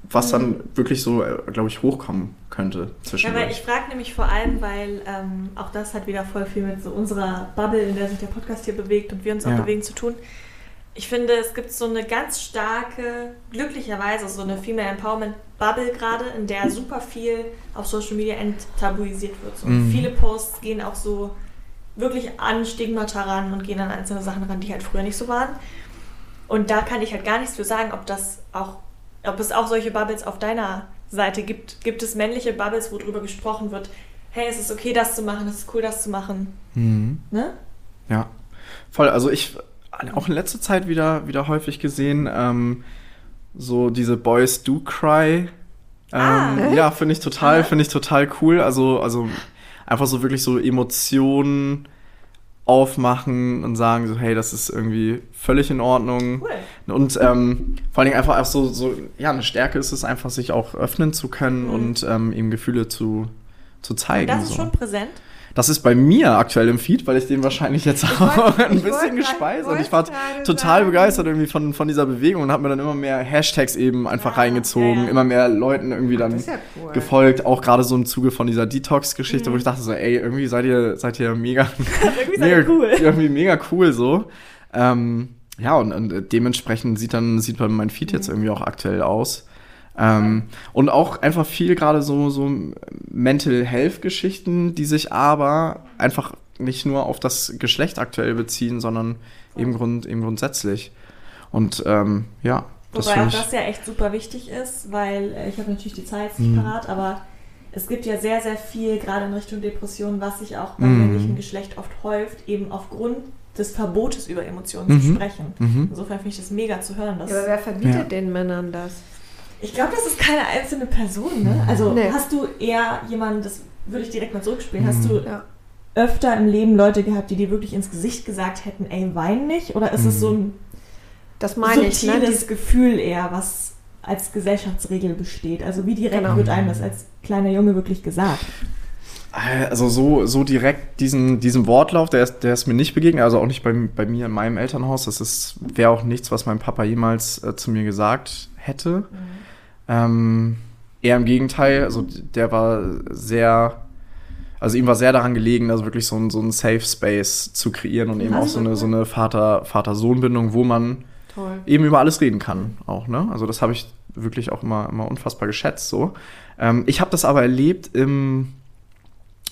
was dann wirklich so, glaube ich, hochkommen könnte Ja, zwischendurch. weil ich frage nämlich vor allem, weil ähm, auch das hat wieder voll viel mit so unserer Bubble, in der sich der Podcast hier bewegt und wir uns auch Ja. bewegen, zu tun. Ich finde, es gibt so eine ganz starke, glücklicherweise so eine Female Empowerment Bubble gerade, in der super viel auf Social Media enttabuisiert wird. So. Mhm. viele Posts gehen auch so wirklich an Stigmata ran und gehen an einzelne Sachen ran, die halt früher nicht so waren. Und da kann ich halt gar nichts für sagen, ob das auch, ob es auch solche Bubbles auf deiner Seite gibt. Gibt es männliche Bubbles, wo drüber gesprochen wird, hey, es ist okay, das zu machen, es ist cool, das zu machen. Mhm. Ne? Ja, voll. Also ich auch in letzter Zeit wieder, wieder häufig gesehen, ähm, so diese Boys Do Cry. Ähm, Ah. ja, finde ich total, finde ich total cool. Also, also einfach so wirklich so Emotionen aufmachen und sagen so, hey, das ist irgendwie völlig in Ordnung. Cool. Und ähm, vor allen Dingen einfach auch so, so, ja, eine Stärke ist es einfach, sich auch öffnen zu können Mhm. und ähm, eben Gefühle zu, zu Und zeigen. das ist so. schon präsent. Das ist bei mir aktuell im Feed, weil ich den wahrscheinlich jetzt auch [laughs] ein bisschen gespeist und ich war total sagen. begeistert irgendwie von, von dieser Bewegung und habe mir dann immer mehr Hashtags eben einfach Ah, reingezogen, ja, ja. immer mehr Leuten irgendwie dann ja cool. gefolgt, auch gerade so im Zuge von dieser Detox-Geschichte, wo ich dachte so, ey, irgendwie seid ihr, seid ihr mega, [laughs] Irgendwie mega seid ihr cool. [laughs] irgendwie mega cool so. Ähm, ja, und, und dementsprechend sieht dann, sieht dann mein Feed jetzt irgendwie auch aktuell aus. Ähm, und auch einfach viel gerade so, so Mental Health Geschichten, die sich aber einfach nicht nur auf das Geschlecht aktuell beziehen, sondern eben, grund, eben grundsätzlich. Und ähm, ja, das Wobei auch das ja echt super wichtig ist, weil äh, ich habe natürlich die jetzt nicht Mhm. parat, aber es gibt ja sehr, sehr viel, gerade in Richtung Depression, was sich auch beim Mhm. männlichen Geschlecht oft häuft, eben aufgrund des Verbotes über Emotionen zu Mhm. sprechen. Mhm. Insofern finde ich das mega zu hören. Dass Ja, aber wer verbietet Ja. den Männern das? Ich glaube, das ist keine einzelne Person. Ne? Also Nee. hast du eher jemanden, das würde ich direkt mal zurückspielen, hast Mhm. du Ja. öfter im Leben Leute gehabt, die dir wirklich ins Gesicht gesagt hätten, ey, wein nicht? Oder ist es Mhm. so ein Das meine ich, ne? subtiles Die- Gefühl eher, was als Gesellschaftsregel besteht? Also wie direkt Genau. wird einem das als kleiner Junge wirklich gesagt? Also so, so direkt diesen, diesen Wortlauf, der ist, der ist mir nicht begegnet, also auch nicht bei, bei mir in meinem Elternhaus. Das ist wäre auch nichts, was mein Papa jemals äh, zu mir gesagt hätte. Ähm, eher im Gegenteil, also der war sehr, also ihm war sehr daran gelegen, also wirklich so ein, so ein Safe Space zu kreieren und eben auch so eine, so eine Vater- Vater-Sohn-Bindung, wo man Toll. eben über alles reden kann auch, ne? Also das habe ich wirklich auch immer, immer unfassbar geschätzt so. Ähm, ich habe das aber erlebt im,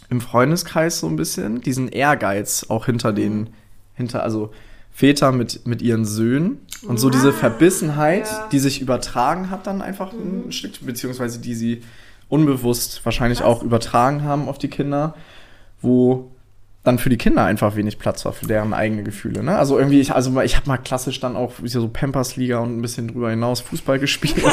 im Freundeskreis so ein bisschen, diesen Ehrgeiz auch hinter den, hinter, also Väter mit, mit ihren Söhnen und so diese Ah, Verbissenheit, ja. die sich übertragen hat dann einfach ein Stück, beziehungsweise die sie unbewusst wahrscheinlich auch übertragen haben auf die Kinder, wo dann für die Kinder einfach wenig Platz war für deren eigene Gefühle. Ne? Also irgendwie, ich, also ich habe mal klassisch dann auch so Pampers-Liga und ein bisschen drüber hinaus Fußball [laughs] gespielt.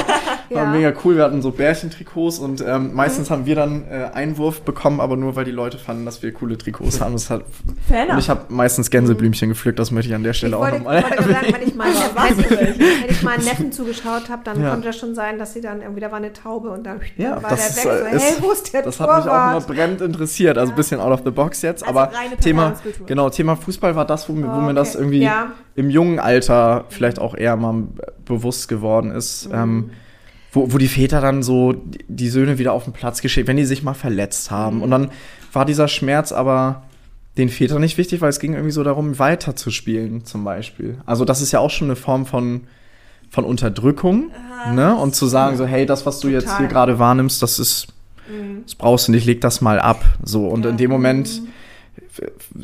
Ja. War mega cool. Wir hatten so Bärchentrikots und ähm, meistens haben wir dann äh, Einwurf bekommen, aber nur weil die Leute fanden, dass wir coole Trikots haben. Das hat, und ich habe meistens Gänseblümchen gepflückt, das möchte ich an der Ich Stelle auch wollte, nochmal wollte gerade sagen, wenn ich, [laughs] ich meinen Neffen zugeschaut habe, dann Ja. konnte das schon sein, dass sie dann irgendwie, da war eine Taube und dann Ja, war das der ist, weg. äh, so, hey, wo ist der Das hat mich auch immer Torwart? brennend interessiert. Also ein bisschen out of the box jetzt. Also aber Thema, genau, Thema Fußball war das, wo, mir- wo Oh, mir das okay. irgendwie Ja. im jungen Alter vielleicht auch eher mal bewusst geworden ist. Mhm. Ähm, wo, wo die Väter dann so die- Söhne wieder auf den Platz geschickt, wenn die sich mal verletzt haben. Mhm. Und dann war dieser Schmerz aber den Vätern nicht wichtig, weil es ging irgendwie so darum, weiter zu spielen, zum Beispiel. Also, das ist ja auch schon eine Form von, von Unterdrückung. Ne? Und zu sagen, so, hey, das, was du jetzt Total. hier gerade wahrnimmst, das ist, das brauchst du nicht, leg das mal ab. So, und in dem Moment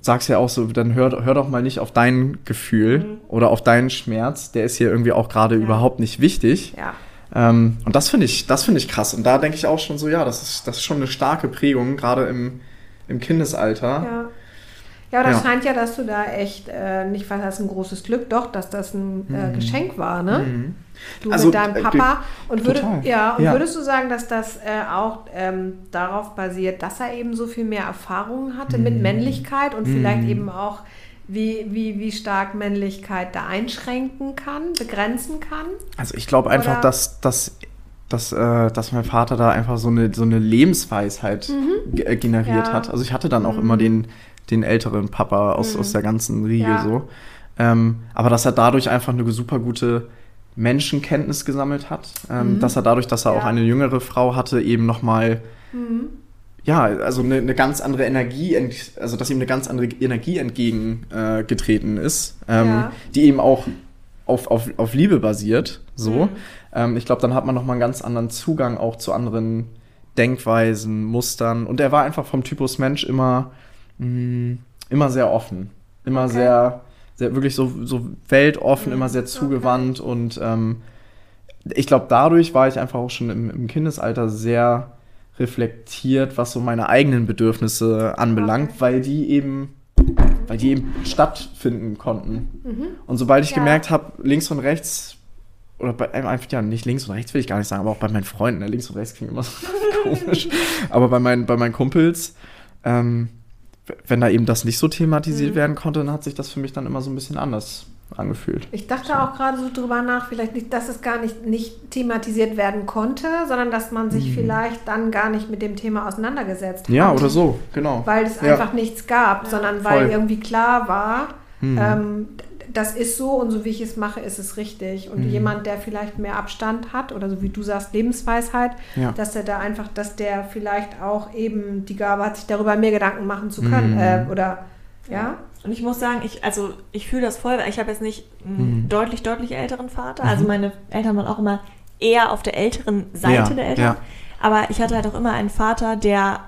sagst du ja auch so, dann hör, hör doch mal nicht auf dein Gefühl oder auf deinen Schmerz, der ist hier irgendwie auch gerade überhaupt nicht wichtig. Ja. Ähm, und das finde ich, das finde ich krass. Und da denke ich auch schon so, ja, das ist, das ist schon eine starke Prägung, gerade im, im Kindesalter. Ja. Ja, aber das Ja. scheint ja, dass du da echt äh, nicht was hast, ein großes Glück, doch, dass das ein äh, Geschenk war, ne? Mhm. Du Also, mit deinem äh, Papa. Und, würde, total. ja, und Ja. würdest du sagen, dass das äh, auch ähm, darauf basiert, dass er eben so viel mehr Erfahrungen hatte Mhm. mit Männlichkeit und vielleicht eben auch, wie, wie, wie stark Männlichkeit da einschränken kann, begrenzen kann? Also ich glaube einfach, Oder- dass, dass, dass, äh, dass mein Vater da einfach so eine, so eine Lebensweisheit ge- äh, generiert Mhm. Ja. Mhm. hat. Also ich hatte dann auch immer den, den älteren Papa aus, aus der ganzen Riege Ja. so. Ähm, aber dass er dadurch einfach eine super gute Menschenkenntnis gesammelt hat. Ähm, Dass er dadurch, dass er Mhm. Ja. auch eine jüngere Frau hatte, eben nochmal Mhm. Ja, also eine, eine ganz andere Energie, also dass ihm eine ganz andere Energie entgegengetreten äh, ist, ähm, Ja. die eben auch auf, auf, auf Liebe basiert. So. Mhm. Ähm, ich glaube, dann hat man nochmal einen ganz anderen Zugang auch zu anderen Denkweisen, Mustern. Und er war einfach vom Typus Mensch immer, mh, immer sehr offen. Immer Okay. sehr, sehr, wirklich so, so weltoffen, Mhm. immer sehr zugewandt. Und ähm, ich glaube, dadurch war ich einfach auch schon im, im Kindesalter sehr reflektiert, was so meine eigenen Bedürfnisse anbelangt, Okay. weil die eben weil die eben stattfinden konnten. Mhm. Und sobald ich Ja. gemerkt habe, links und rechts, oder bei, einfach, ja, nicht links und rechts will ich gar nicht sagen, aber auch bei meinen Freunden, ne, links und rechts klingt immer so [laughs] komisch, [laughs] aber bei meinen, bei meinen Kumpels, ähm, wenn da eben das nicht so thematisiert Mhm. werden konnte, dann hat sich das für mich dann immer so ein bisschen anders angefühlt. Ich dachte auch gerade so drüber nach, vielleicht nicht, dass es gar nicht, nicht thematisiert werden konnte, sondern dass man sich vielleicht dann gar nicht mit dem Thema auseinandergesetzt Mhm. Ja, hat. oder so, genau. Weil es Ja. einfach nichts gab, sondern weil Voll. irgendwie klar war, Mhm. ähm, das ist so und so wie ich es mache, ist es richtig. Und Mhm. jemand, der vielleicht mehr Abstand hat oder so wie du sagst, Lebensweisheit, Ja. dass er da einfach, dass der vielleicht auch eben die Gabe hat, sich darüber mehr Gedanken machen zu können. Mhm. Äh, oder ja. Und ich muss sagen, ich, also ich fühle das voll, weil ich habe jetzt nicht einen Mhm. deutlich, deutlich älteren Vater. Also meine Eltern waren auch immer eher auf der älteren Seite Ja, der Eltern. ja. Aber ich hatte halt auch immer einen Vater, der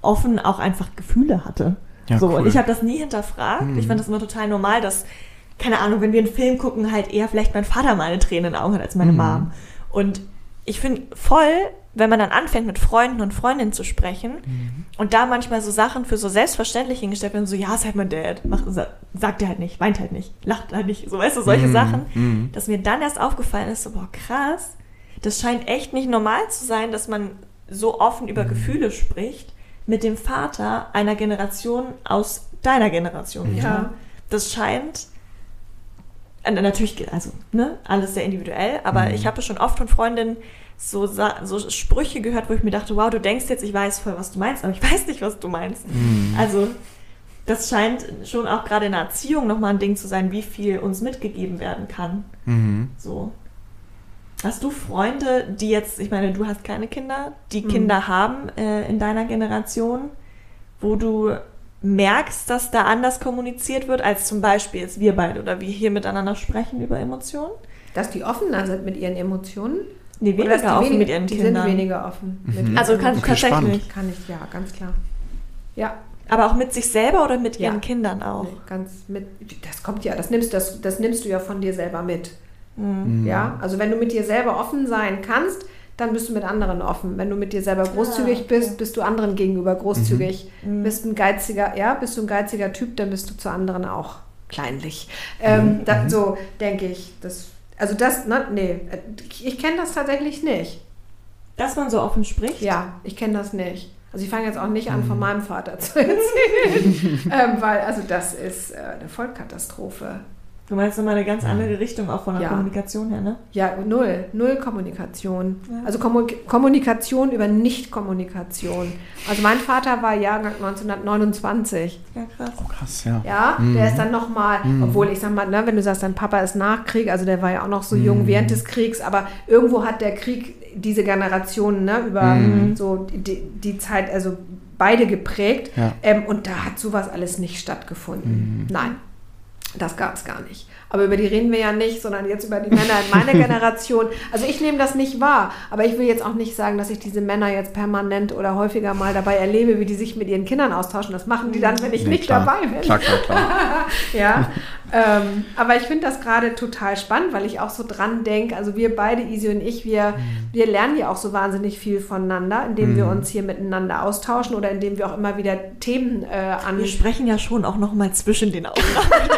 offen auch einfach Gefühle hatte. Ja, so, cool. und ich habe das nie hinterfragt. Mhm. Ich fand das immer total normal, dass, keine Ahnung, wenn wir einen Film gucken, halt eher vielleicht mein Vater mal eine Träne in den Augen hat als meine Mhm. Mom. Und ich finde voll, wenn man dann anfängt, mit Freunden und Freundinnen zu sprechen Mhm. und da manchmal so Sachen für so selbstverständlich hingestellt werden, so, ja, ist halt mein Dad, Mach, sa- sagt er halt nicht, weint halt nicht, lacht halt nicht, so, weißt du, solche Mhm. Sachen, Mhm. dass mir dann erst aufgefallen ist, so, boah, krass, das scheint echt nicht normal zu sein, dass man so offen Mhm. über Gefühle spricht mit dem Vater einer Generation aus deiner Generation. Ja. Das scheint natürlich, also, ne, alles sehr individuell, aber Mhm. ich habe schon oft von Freundinnen so, so Sprüche gehört, wo ich mir dachte, wow, du denkst jetzt, ich weiß voll, was du meinst, aber ich [laughs] weiß nicht, was du meinst. Mhm. Also, das scheint schon auch gerade in der Erziehung nochmal ein Ding zu sein, wie viel uns mitgegeben werden kann. Mhm. So. Hast du Freunde, die jetzt, ich meine, du hast keine Kinder, die Mhm. Kinder haben äh, in deiner Generation, wo du merkst, dass da anders kommuniziert wird, als zum Beispiel jetzt wir beide oder wir hier miteinander sprechen über Emotionen? Dass die offener sind mit ihren Emotionen. Nee, Oder dass die weniger offen wenig- mit ihren die Kindern. sind weniger offen. Mit Mhm. Also kann, tatsächlich. spannend. Kann ich, ja, ganz klar. Ja, Aber auch mit sich selber oder mit Ja. ihren Kindern auch? nee, ganz mit. Das kommt ja, das nimmst, das, das nimmst du ja von dir selber mit. Mhm. Ja, also wenn du mit dir selber offen sein kannst, dann bist du mit anderen offen. Wenn du mit dir selber großzügig Ah, okay. bist, bist du anderen gegenüber großzügig. Mhm. Bist ein geiziger, ja, bist du ein geiziger Typ, dann bist du zu anderen auch kleinlich. Ähm, Mhm. da, so denke ich. Das, Also das, ne, nee, ich kenne das tatsächlich nicht. Dass man so offen spricht? Ja, ich kenne das nicht. Also ich fange jetzt auch nicht an, von meinem Vater zu erzählen, [laughs] ähm, weil also das ist äh, eine Vollkatastrophe. Du meinst nochmal eine ganz andere Richtung auch von der Ja. Kommunikation her, ne? Ja, null, null Kommunikation. Ja. Also Kommu Kommunikation über Nicht-Kommunikation. Also mein Vater war Jahrgang 1929. Ja, krass. Oh, krass, ja. Ja, der ist dann nochmal, obwohl ich sag mal, ne, wenn du sagst, dein Papa ist nach Krieg, also der war ja auch noch so jung während des Kriegs, aber irgendwo hat der Krieg diese Generationen ne, über so die, die Zeit, also beide geprägt. Ja. Ähm, und da hat sowas alles nicht stattgefunden. Nein, das gab es gar nicht. Aber über die reden wir ja nicht, sondern jetzt über die Männer in meiner [laughs] Generation. Also ich nehme das nicht wahr, aber ich will jetzt auch nicht sagen, dass ich diese Männer jetzt permanent oder häufiger mal dabei erlebe, wie die sich mit ihren Kindern austauschen. Das machen die dann, wenn ich Nee, nicht klar. dabei bin. Klar, klar, klar. [laughs] Ja, ähm, aber ich finde das gerade total spannend, weil ich auch so dran denke, also wir beide, Isi und ich, wir, wir lernen ja auch so wahnsinnig viel voneinander, indem wir uns hier miteinander austauschen oder indem wir auch immer wieder Themen äh, an... Wir sprechen ja schon auch nochmal zwischen den Aufnahmen.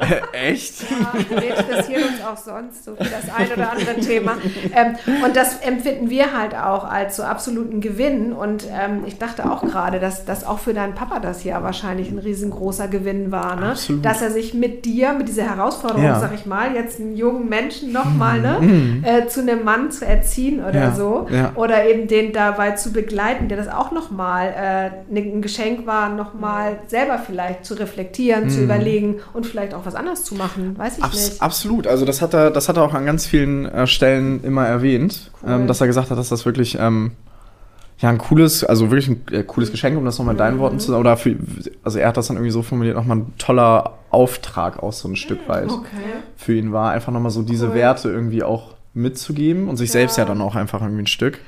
[laughs] Echt? Ja, wir interessieren uns auch sonst so für das ein oder andere Thema. Ähm, und das empfinden wir halt auch als so absoluten Gewinn. Und ähm, ich dachte auch gerade, dass das auch für deinen Papa das ja wahrscheinlich ein riesengroßer Gewinn war. Ne? Absolut. Dass er sich mit dir, mit dieser Herausforderung, Ja. sag ich mal, jetzt einen jungen Menschen nochmal ne, äh, zu einem Mann zu erziehen oder Ja, so. ja. Oder eben den dabei zu begleiten, der das auch nochmal äh, ein Geschenk war, nochmal selber vielleicht zu reflektieren, zu überlegen und vielleicht auch was anderes zu machen. Weiß ich Abs nicht. absolut. Also das hat er, das hat er auch an ganz vielen äh, Stellen immer erwähnt, Cool. ähm, dass er gesagt hat, dass das wirklich ähm, ja ein cooles, also wirklich ein äh, cooles Geschenk, um das nochmal in deinen. Worten zu sagen. Oder für, also er hat das dann irgendwie so formuliert, nochmal ein toller Auftrag auch so ein Stück weit Okay. für ihn war, einfach nochmal so diese Cool. Werte irgendwie auch mitzugeben und sich selbst ja dann auch einfach irgendwie ein Stück.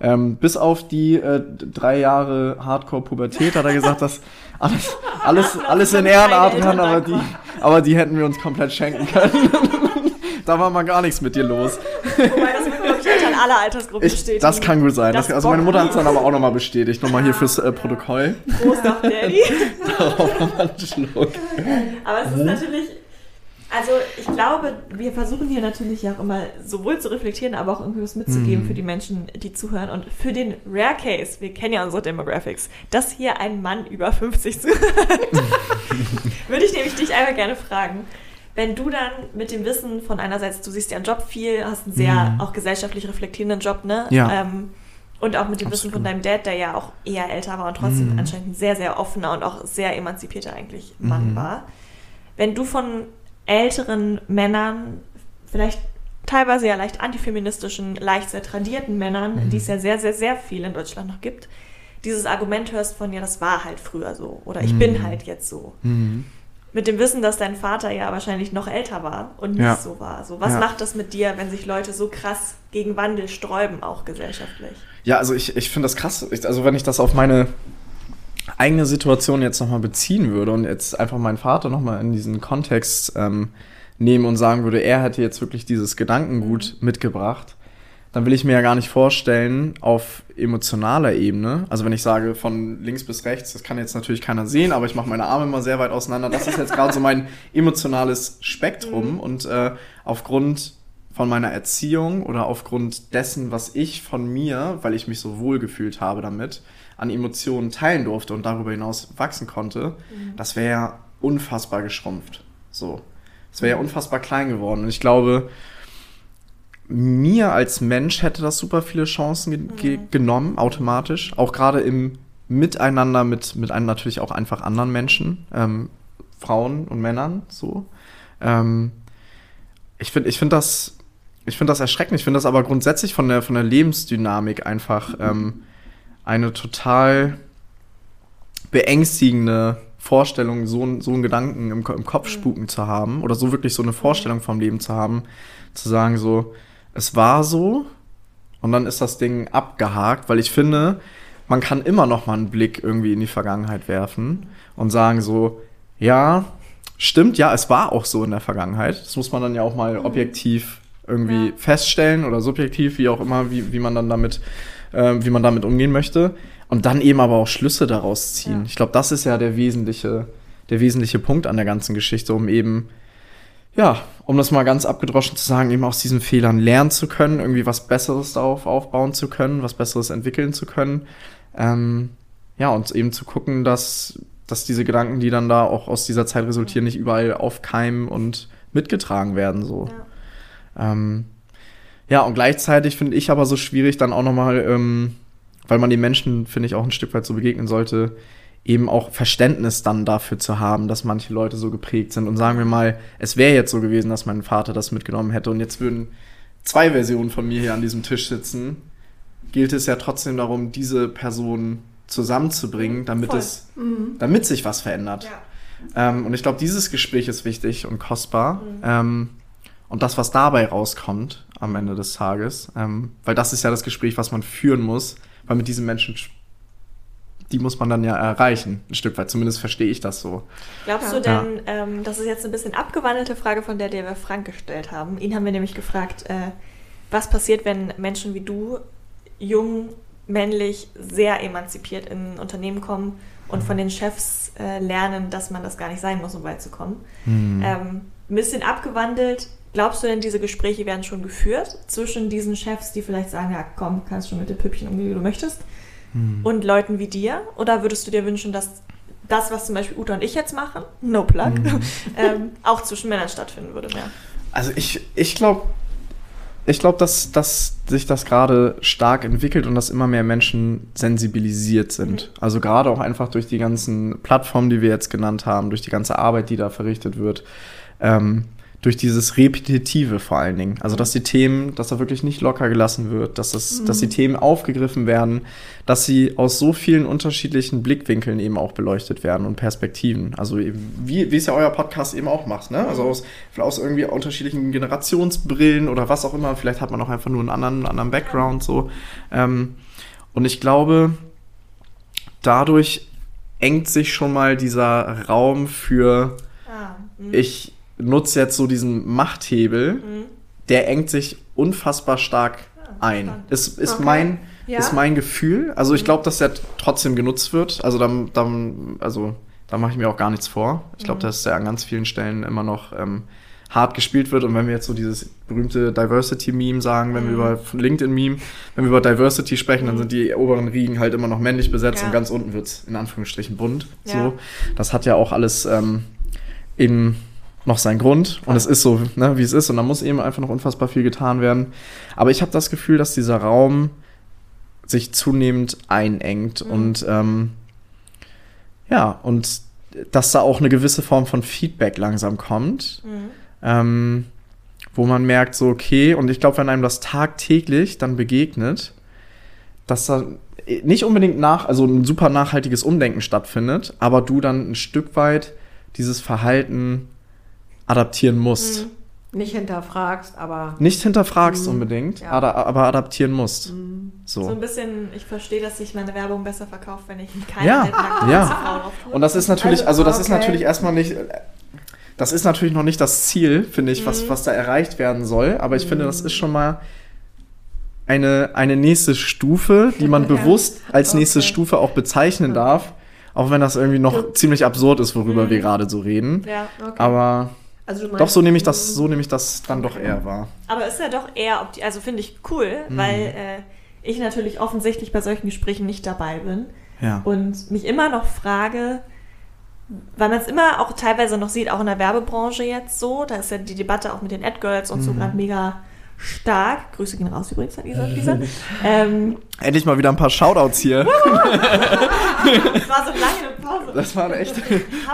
Ja. Ähm, bis auf die äh, drei Jahre Hardcore-Pubertät hat er gesagt, dass alles, alles, [laughs] alles in Meine Ehrenart Eltern dran, aber die, aber die hätten wir uns komplett schenken können. [laughs] da war mal gar nichts mit dir los. Wobei das wird, glaube ich, Eltern aller Altersgruppen Ich, bestätigen. das kann gut sein. Das, also meine Mutter hat es dann aber auch nochmal bestätigt. Nochmal hier fürs äh, Protokoll. Prost auf Daddy. [laughs] Darauf nochmal einen Schluck. Aber es ist Mhm. natürlich, also ich glaube, wir versuchen hier natürlich ja auch immer sowohl zu reflektieren, aber auch irgendwie was mitzugeben Mhm. für die Menschen, die zuhören. Und für den Rare Case, wir kennen ja unsere Demographics, dass hier ein Mann über 50 zuhört, [laughs] [laughs] würde ich nämlich dich einmal gerne fragen. Wenn du dann mit dem Wissen von einerseits, du siehst ja einen Job viel, hast einen sehr Mhm. auch gesellschaftlich reflektierenden Job, ne? Ja. Ähm, und auch mit dem Wissen von deinem Dad, der ja auch eher älter war und trotzdem Mhm. anscheinend ein sehr, sehr offener und auch sehr emanzipierter eigentlich Mann Mhm. war. Wenn du von älteren Männern, vielleicht teilweise ja leicht antifeministischen, leicht sehr tradierten Männern, Mhm. die es ja sehr, sehr, sehr viel in Deutschland noch gibt, dieses Argument hörst von, ja, das war halt früher so oder ich Mhm. bin halt jetzt so. Mhm. Mit dem Wissen, dass dein Vater ja wahrscheinlich noch älter war und nicht Ja. so war. So, was Ja. macht das mit dir, wenn sich Leute so krass gegen Wandel sträuben, auch gesellschaftlich? Ja, also ich, ich finde das krass. Ich, also wenn ich das auf meine eigene Situation jetzt nochmal beziehen würde und jetzt einfach meinen Vater nochmal in diesen Kontext ähm, nehmen und sagen würde, er hätte jetzt wirklich dieses Gedankengut mitgebracht, dann will ich mir ja gar nicht vorstellen, auf emotionaler Ebene, also wenn ich sage von links bis rechts, das kann jetzt natürlich keiner sehen, aber ich mache meine Arme mal sehr weit auseinander, das ist jetzt gerade so mein emotionales Spektrum und äh, aufgrund von meiner Erziehung oder aufgrund dessen, was ich von mir, weil ich mich so wohl gefühlt habe damit, an Emotionen teilen durfte und darüber hinaus wachsen konnte, das wäre ja unfassbar geschrumpft. So. Es wäre ja unfassbar klein geworden. Und ich glaube, mir als Mensch hätte das super viele Chancen ge ge genommen, automatisch. Auch gerade im Miteinander mit, mit einem natürlich auch einfach anderen Menschen, ähm, Frauen und Männern, so. Ähm, ich finde ich find das, ich find das erschreckend. Ich finde das aber grundsätzlich von der, von der Lebensdynamik einfach ähm, eine total beängstigende Vorstellung, so, ein- so einen Gedanken im, im Kopf spuken zu haben oder so wirklich so eine Vorstellung vom Leben zu haben, zu sagen so, es war so und dann ist das Ding abgehakt, weil ich finde, man kann immer noch mal einen Blick irgendwie in die Vergangenheit werfen und sagen so, ja, stimmt, ja, es war auch so in der Vergangenheit. Das muss man dann ja auch mal objektiv irgendwie Ja. feststellen oder subjektiv, wie auch immer, wie, wie man dann damit, ähm, wie man damit umgehen möchte. Und dann eben aber auch Schlüsse daraus ziehen. Ja. Ich glaube, das ist ja der wesentliche, der wesentliche Punkt an der ganzen Geschichte, um eben ja, um das mal ganz abgedroschen zu sagen, eben aus diesen Fehlern lernen zu können, irgendwie was Besseres darauf aufbauen zu können, was Besseres entwickeln zu können. Ähm, ja, und eben zu gucken, dass, dass diese Gedanken, die dann da auch aus dieser Zeit resultieren, nicht überall aufkeimen und mitgetragen werden. So. Ja, ähm, ja und gleichzeitig finde ich aber so schwierig, dann auch nochmal, ähm, weil man den Menschen, finde ich, auch ein Stück weit so begegnen sollte, eben auch Verständnis dann dafür zu haben, dass manche Leute so geprägt sind. Und sagen wir mal, es wäre jetzt so gewesen, dass mein Vater das mitgenommen hätte und jetzt würden zwei Versionen von mir hier an diesem Tisch sitzen, gilt es ja trotzdem darum, diese Person zusammenzubringen, damit es, mhm. damit sich was verändert. Ja. Ähm, und ich glaube, dieses Gespräch ist wichtig und kostbar. Mhm. Ähm, und das, was dabei rauskommt am Ende des Tages, ähm, weil das ist ja das Gespräch, was man führen muss, weil mit diesen Menschen die muss man dann ja erreichen, ein Stück weit. Zumindest verstehe ich das so. Glaubst du denn, ja. ähm, das ist jetzt ein bisschen abgewandelte Frage, von der, der wir Frank gestellt haben. Ihn haben wir nämlich gefragt, äh, was passiert, wenn Menschen wie du, jung, männlich, sehr emanzipiert in ein Unternehmen kommen und von den Chefs äh, lernen, dass man das gar nicht sein muss, um weit zu kommen. Hm. Ähm, ein bisschen abgewandelt. Glaubst du denn, diese Gespräche werden schon geführt zwischen diesen Chefs, die vielleicht sagen, ja komm, kannst schon mit den Püppchen umgehen, wie du möchtest? Hm. und Leuten wie dir? Oder würdest du dir wünschen, dass das, was zum Beispiel Uta und ich jetzt machen, no plug, hm. [laughs] ähm, auch zwischen Männern stattfinden würde mehr? Also ich, ich glaube, ich glaube, dass, dass sich das gerade stark entwickelt und dass immer mehr Menschen sensibilisiert sind. Mhm. Also gerade auch einfach durch die ganzen Plattformen, die wir jetzt genannt haben, durch die ganze Arbeit, die da verrichtet wird. Ähm, durch dieses Repetitive vor allen Dingen. Also, dass die Themen, dass da wirklich nicht locker gelassen wird, dass, das, mhm. dass die Themen aufgegriffen werden, dass sie aus so vielen unterschiedlichen Blickwinkeln eben auch beleuchtet werden und Perspektiven. Also, wie, wie es ja euer Podcast eben auch macht, ne? Also aus, aus irgendwie unterschiedlichen Generationsbrillen oder was auch immer. Vielleicht hat man auch einfach nur einen anderen, einen anderen Background so. Ähm, und ich glaube, dadurch engt sich schon mal dieser Raum für ah, ich nutze jetzt so diesen Machthebel, mhm. der engt sich unfassbar stark ah, ein. Ist, ist, okay. mein, ja. ist mein Gefühl. Also ich mhm. glaube, dass der trotzdem genutzt wird. Also dann, dann also da mache ich mir auch gar nichts vor. Ich glaube, mhm. dass der an ganz vielen Stellen immer noch ähm, hart gespielt wird. Und wenn wir jetzt so dieses berühmte Diversity-Meme sagen, wenn mhm. wir über LinkedIn-Meme, wenn wir über Diversity sprechen, dann mhm. sind die oberen Riegen halt immer noch männlich besetzt ja. und ganz unten wird es in Anführungsstrichen bunt. Ja. So. Das hat ja auch alles ähm, in noch seinen Grund und es ist so, ne, wie es ist und da muss eben einfach noch unfassbar viel getan werden. Aber ich habe das Gefühl, dass dieser Raum sich zunehmend einengt mhm. und ähm, ja, und dass da auch eine gewisse Form von Feedback langsam kommt, mhm. ähm, wo man merkt, so, okay, und ich glaube, wenn einem das tagtäglich dann begegnet, dass da nicht unbedingt nach, also ein super nachhaltiges Umdenken stattfindet, aber du dann ein Stück weit dieses Verhalten adaptieren musst. Mhm. Nicht hinterfragst, aber. Nicht hinterfragst mhm. unbedingt, ja. aber adaptieren musst. Mhm. So. so ein bisschen, ich verstehe, dass sich meine Werbung besser verkauft, wenn ich keine ja. ja. Drauf tue. Und das ist natürlich, also, also das okay. ist natürlich erstmal nicht. Das ist natürlich noch nicht das Ziel, finde ich, was, mhm. was da erreicht werden soll. Aber ich finde, das ist schon mal eine, eine nächste Stufe, die man [laughs] bewusst als nächste okay. Stufe auch bezeichnen darf. Auch wenn das irgendwie noch ziemlich absurd ist, worüber wir gerade so reden. Ja, okay. Aber also doch, so nehme ich das, so nehme ich das dann doch eher wahr. Aber ist ja doch eher, also finde ich cool, mhm. weil äh, ich natürlich offensichtlich bei solchen Gesprächen nicht dabei bin. Ja. Und mich immer noch frage, weil man es immer auch teilweise noch sieht, auch in der Werbebranche jetzt so, da ist ja die Debatte auch mit den Ad-Girls und mhm. so gerade mega stark. Grüße gehen raus übrigens an Isa und Lisa. [laughs] Ähm, Endlich mal wieder ein paar Shoutouts hier. [laughs] das war so lange eine Pause. Das war echt.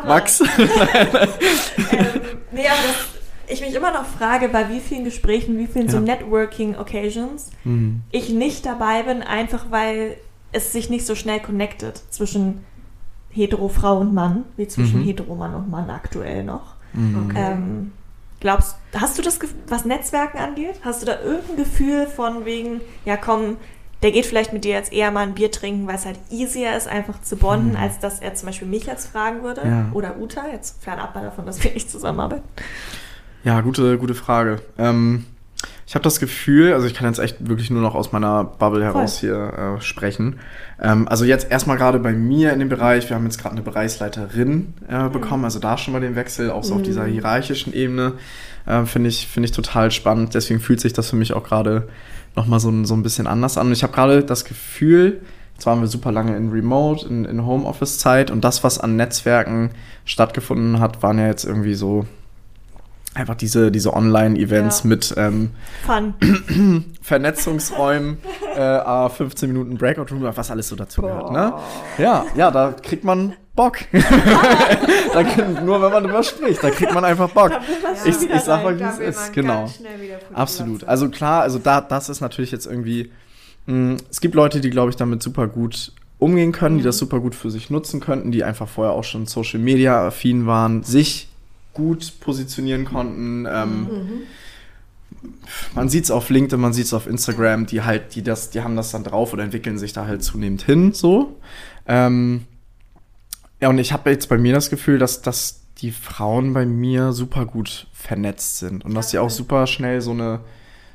Max. [laughs] ähm, nee, aber das, ich mich immer noch frage, bei wie vielen Gesprächen, wie vielen ja. so Networking-Occasions mhm. ich nicht dabei bin, einfach weil es sich nicht so schnell connectet zwischen Hetero-Frau und Mann, wie zwischen mhm. Hetero-Mann und Mann aktuell noch. Mhm. Okay. Ähm, Glaubst, hast du das, was Netzwerken angeht? Hast du da irgendein Gefühl von wegen, ja komm, der geht vielleicht mit dir jetzt eher mal ein Bier trinken, weil es halt easier ist, einfach zu bonden, mhm. als dass er zum Beispiel mich jetzt fragen würde ja. oder Uta, jetzt fernab davon, dass wir nicht zusammenarbeiten? Ja, gute, gute Frage. Ähm, ich habe das Gefühl, also ich kann jetzt echt wirklich nur noch aus meiner Bubble heraus Voll. hier äh, sprechen. Ähm, also jetzt erstmal gerade bei mir in dem Bereich, wir haben jetzt gerade eine Bereichsleiterin äh, mhm. bekommen, also da schon mal den Wechsel, auch so mhm. auf dieser hierarchischen Ebene. Äh, Finde ich, find ich total spannend. Deswegen fühlt sich das für mich auch gerade nochmal so, so ein bisschen anders an. Und ich habe gerade das Gefühl, jetzt waren wir super lange in Remote, in, in Homeoffice-Zeit und das, was an Netzwerken stattgefunden hat, waren ja jetzt irgendwie so einfach diese, diese Online-Events Ja. mit ähm. [clears throat] Vernetzungsräumen, äh, ah, 15 Minuten Breakout Room, was alles so dazu gehört. Ne? Ja, ja, da kriegt man Bock. [laughs] da, kann- nur wenn man drüber spricht, da kriegt man einfach Bock. Ich, ich sag mal, wie es ist, genau. Absolut. Also klar, also da, das ist natürlich jetzt irgendwie. Mh, es gibt Leute, die, glaube ich, damit super gut umgehen können, die das super gut für sich nutzen könnten, die einfach vorher auch schon Social Media affin waren, sich gut positionieren konnten. Ähm, Man sieht es auf LinkedIn, man sieht es auf Instagram, die halt, die das, die haben das dann drauf oder entwickeln sich da halt zunehmend hin, so. Ähm, ja, und ich habe jetzt bei mir das Gefühl, dass, dass die Frauen bei mir super gut vernetzt sind und dass die auch super schnell so eine,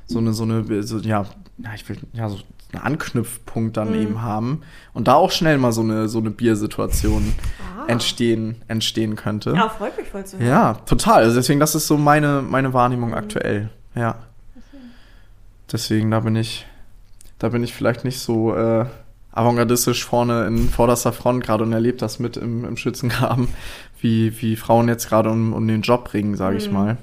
so eine, so eine, so, ja, ja, ich will, ja, so einen Anknüpfpunkt dann eben haben und da auch schnell mal so eine, so eine Biersituation Ah. entstehen, entstehen könnte. Ja, freut mich voll zu hören. Ja, total. Also deswegen, das ist so meine, meine Wahrnehmung aktuell. Ja. Deswegen, da bin ich, da bin ich vielleicht nicht so äh, avantgardistisch vorne in vorderster Front gerade und erlebe das mit im, im Schützengraben, wie, wie Frauen jetzt gerade um, um den Job ringen, sage ich Mhm. mal.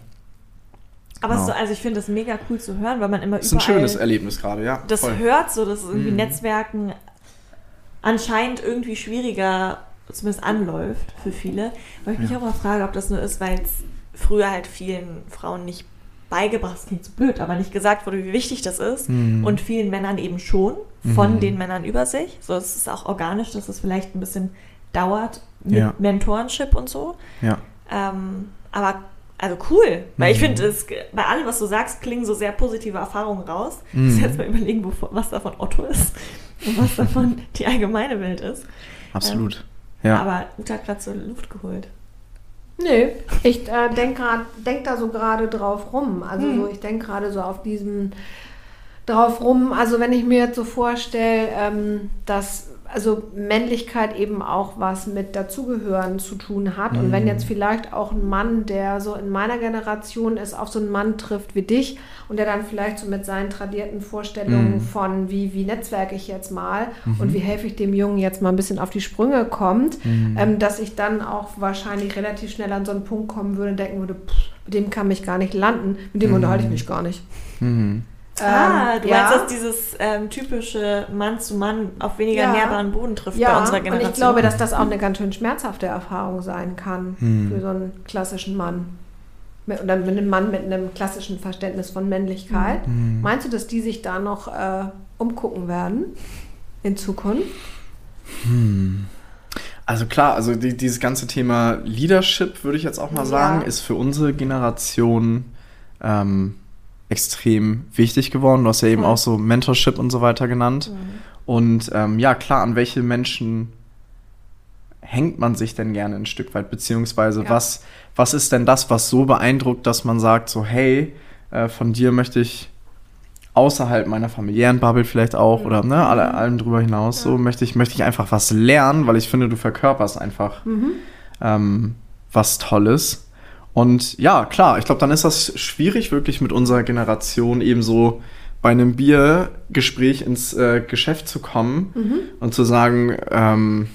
Aber ist so, Genau. also ich finde das mega cool zu hören, weil man immer Das ist ein überall schönes Erlebnis gerade, ja. das voll. hört, so dass irgendwie Mhm. Netzwerken anscheinend irgendwie schwieriger zumindest anläuft für viele. Weil ich mich Ja. auch mal frage, ob das nur ist, weil es früher halt vielen Frauen nicht beigebracht, das klingt so blöd, aber nicht gesagt wurde, wie wichtig das ist. Mhm. Und vielen Männern eben schon, von Mhm. den Männern über sich. So, es ist auch organisch, dass es vielleicht ein bisschen dauert mit Ja. Mentorenship und so. Ja. Ähm, aber also cool, weil ich Mhm. finde, es bei allem, was du sagst, klingen so sehr positive Erfahrungen raus. Ich Mhm. muss jetzt mal überlegen, wovon, was davon Otto ist und was davon [laughs] die allgemeine Welt ist. Absolut. Ja. Aber Uta hat gerade so Luft geholt. Nö, ich äh, denke denk da so gerade drauf rum. Also Hm. so, ich denke gerade so auf diesen drauf rum. Also wenn ich mir jetzt so vorstelle, ähm, dass also Männlichkeit eben auch was mit Dazugehören zu tun hat. Und wenn Mhm. jetzt vielleicht auch ein Mann, der so in meiner Generation ist, auf so einen Mann trifft wie dich und der dann vielleicht so mit seinen tradierten Vorstellungen Mhm. von wie, wie netzwerke ich jetzt mal und wie helfe ich dem Jungen jetzt mal ein bisschen auf die Sprünge kommt, Mhm. ähm, dass ich dann auch wahrscheinlich relativ schnell an so einen Punkt kommen würde und denken würde, pff, mit dem kann mich gar nicht landen, mit dem Mhm. unterhalte ich mich gar nicht. Ah, Ähm, du ja. meinst, dass dieses ähm, typische Mann zu Mann auf weniger Ja. nährbaren Boden trifft ja, bei unserer und Generation? ich glaube, dass das auch eine ganz schön schmerzhafte Erfahrung sein kann Hm. für so einen klassischen Mann. Mit- Oder mit einem Mann mit einem klassischen Verständnis von Männlichkeit. Mhm. Meinst du, dass die sich da noch äh, umgucken werden in Zukunft? Also klar, also die, dieses ganze Thema Leadership, würde ich jetzt auch mal Ja. sagen, ist für unsere Generation ähm, extrem wichtig geworden. Du hast ja eben Voll. auch so Mentorship und so weiter genannt. Mhm. Und ähm, ja, klar, an welche Menschen hängt man sich denn gerne ein Stück weit? Beziehungsweise Ja. was, was ist denn das, was so beeindruckt, dass man sagt, so hey, äh, von dir möchte ich außerhalb meiner familiären Bubble vielleicht auch Mhm. oder ne, alle, allem drüber hinaus, so Ja. möchte ich, möchte ich einfach was lernen, weil ich finde, du verkörperst einfach Mhm. ähm, was Tolles. Und ja, klar, ich glaube, dann ist das schwierig, wirklich mit unserer Generation eben so bei einem Biergespräch ins äh, Geschäft zu kommen Mhm. und zu sagen, ähm,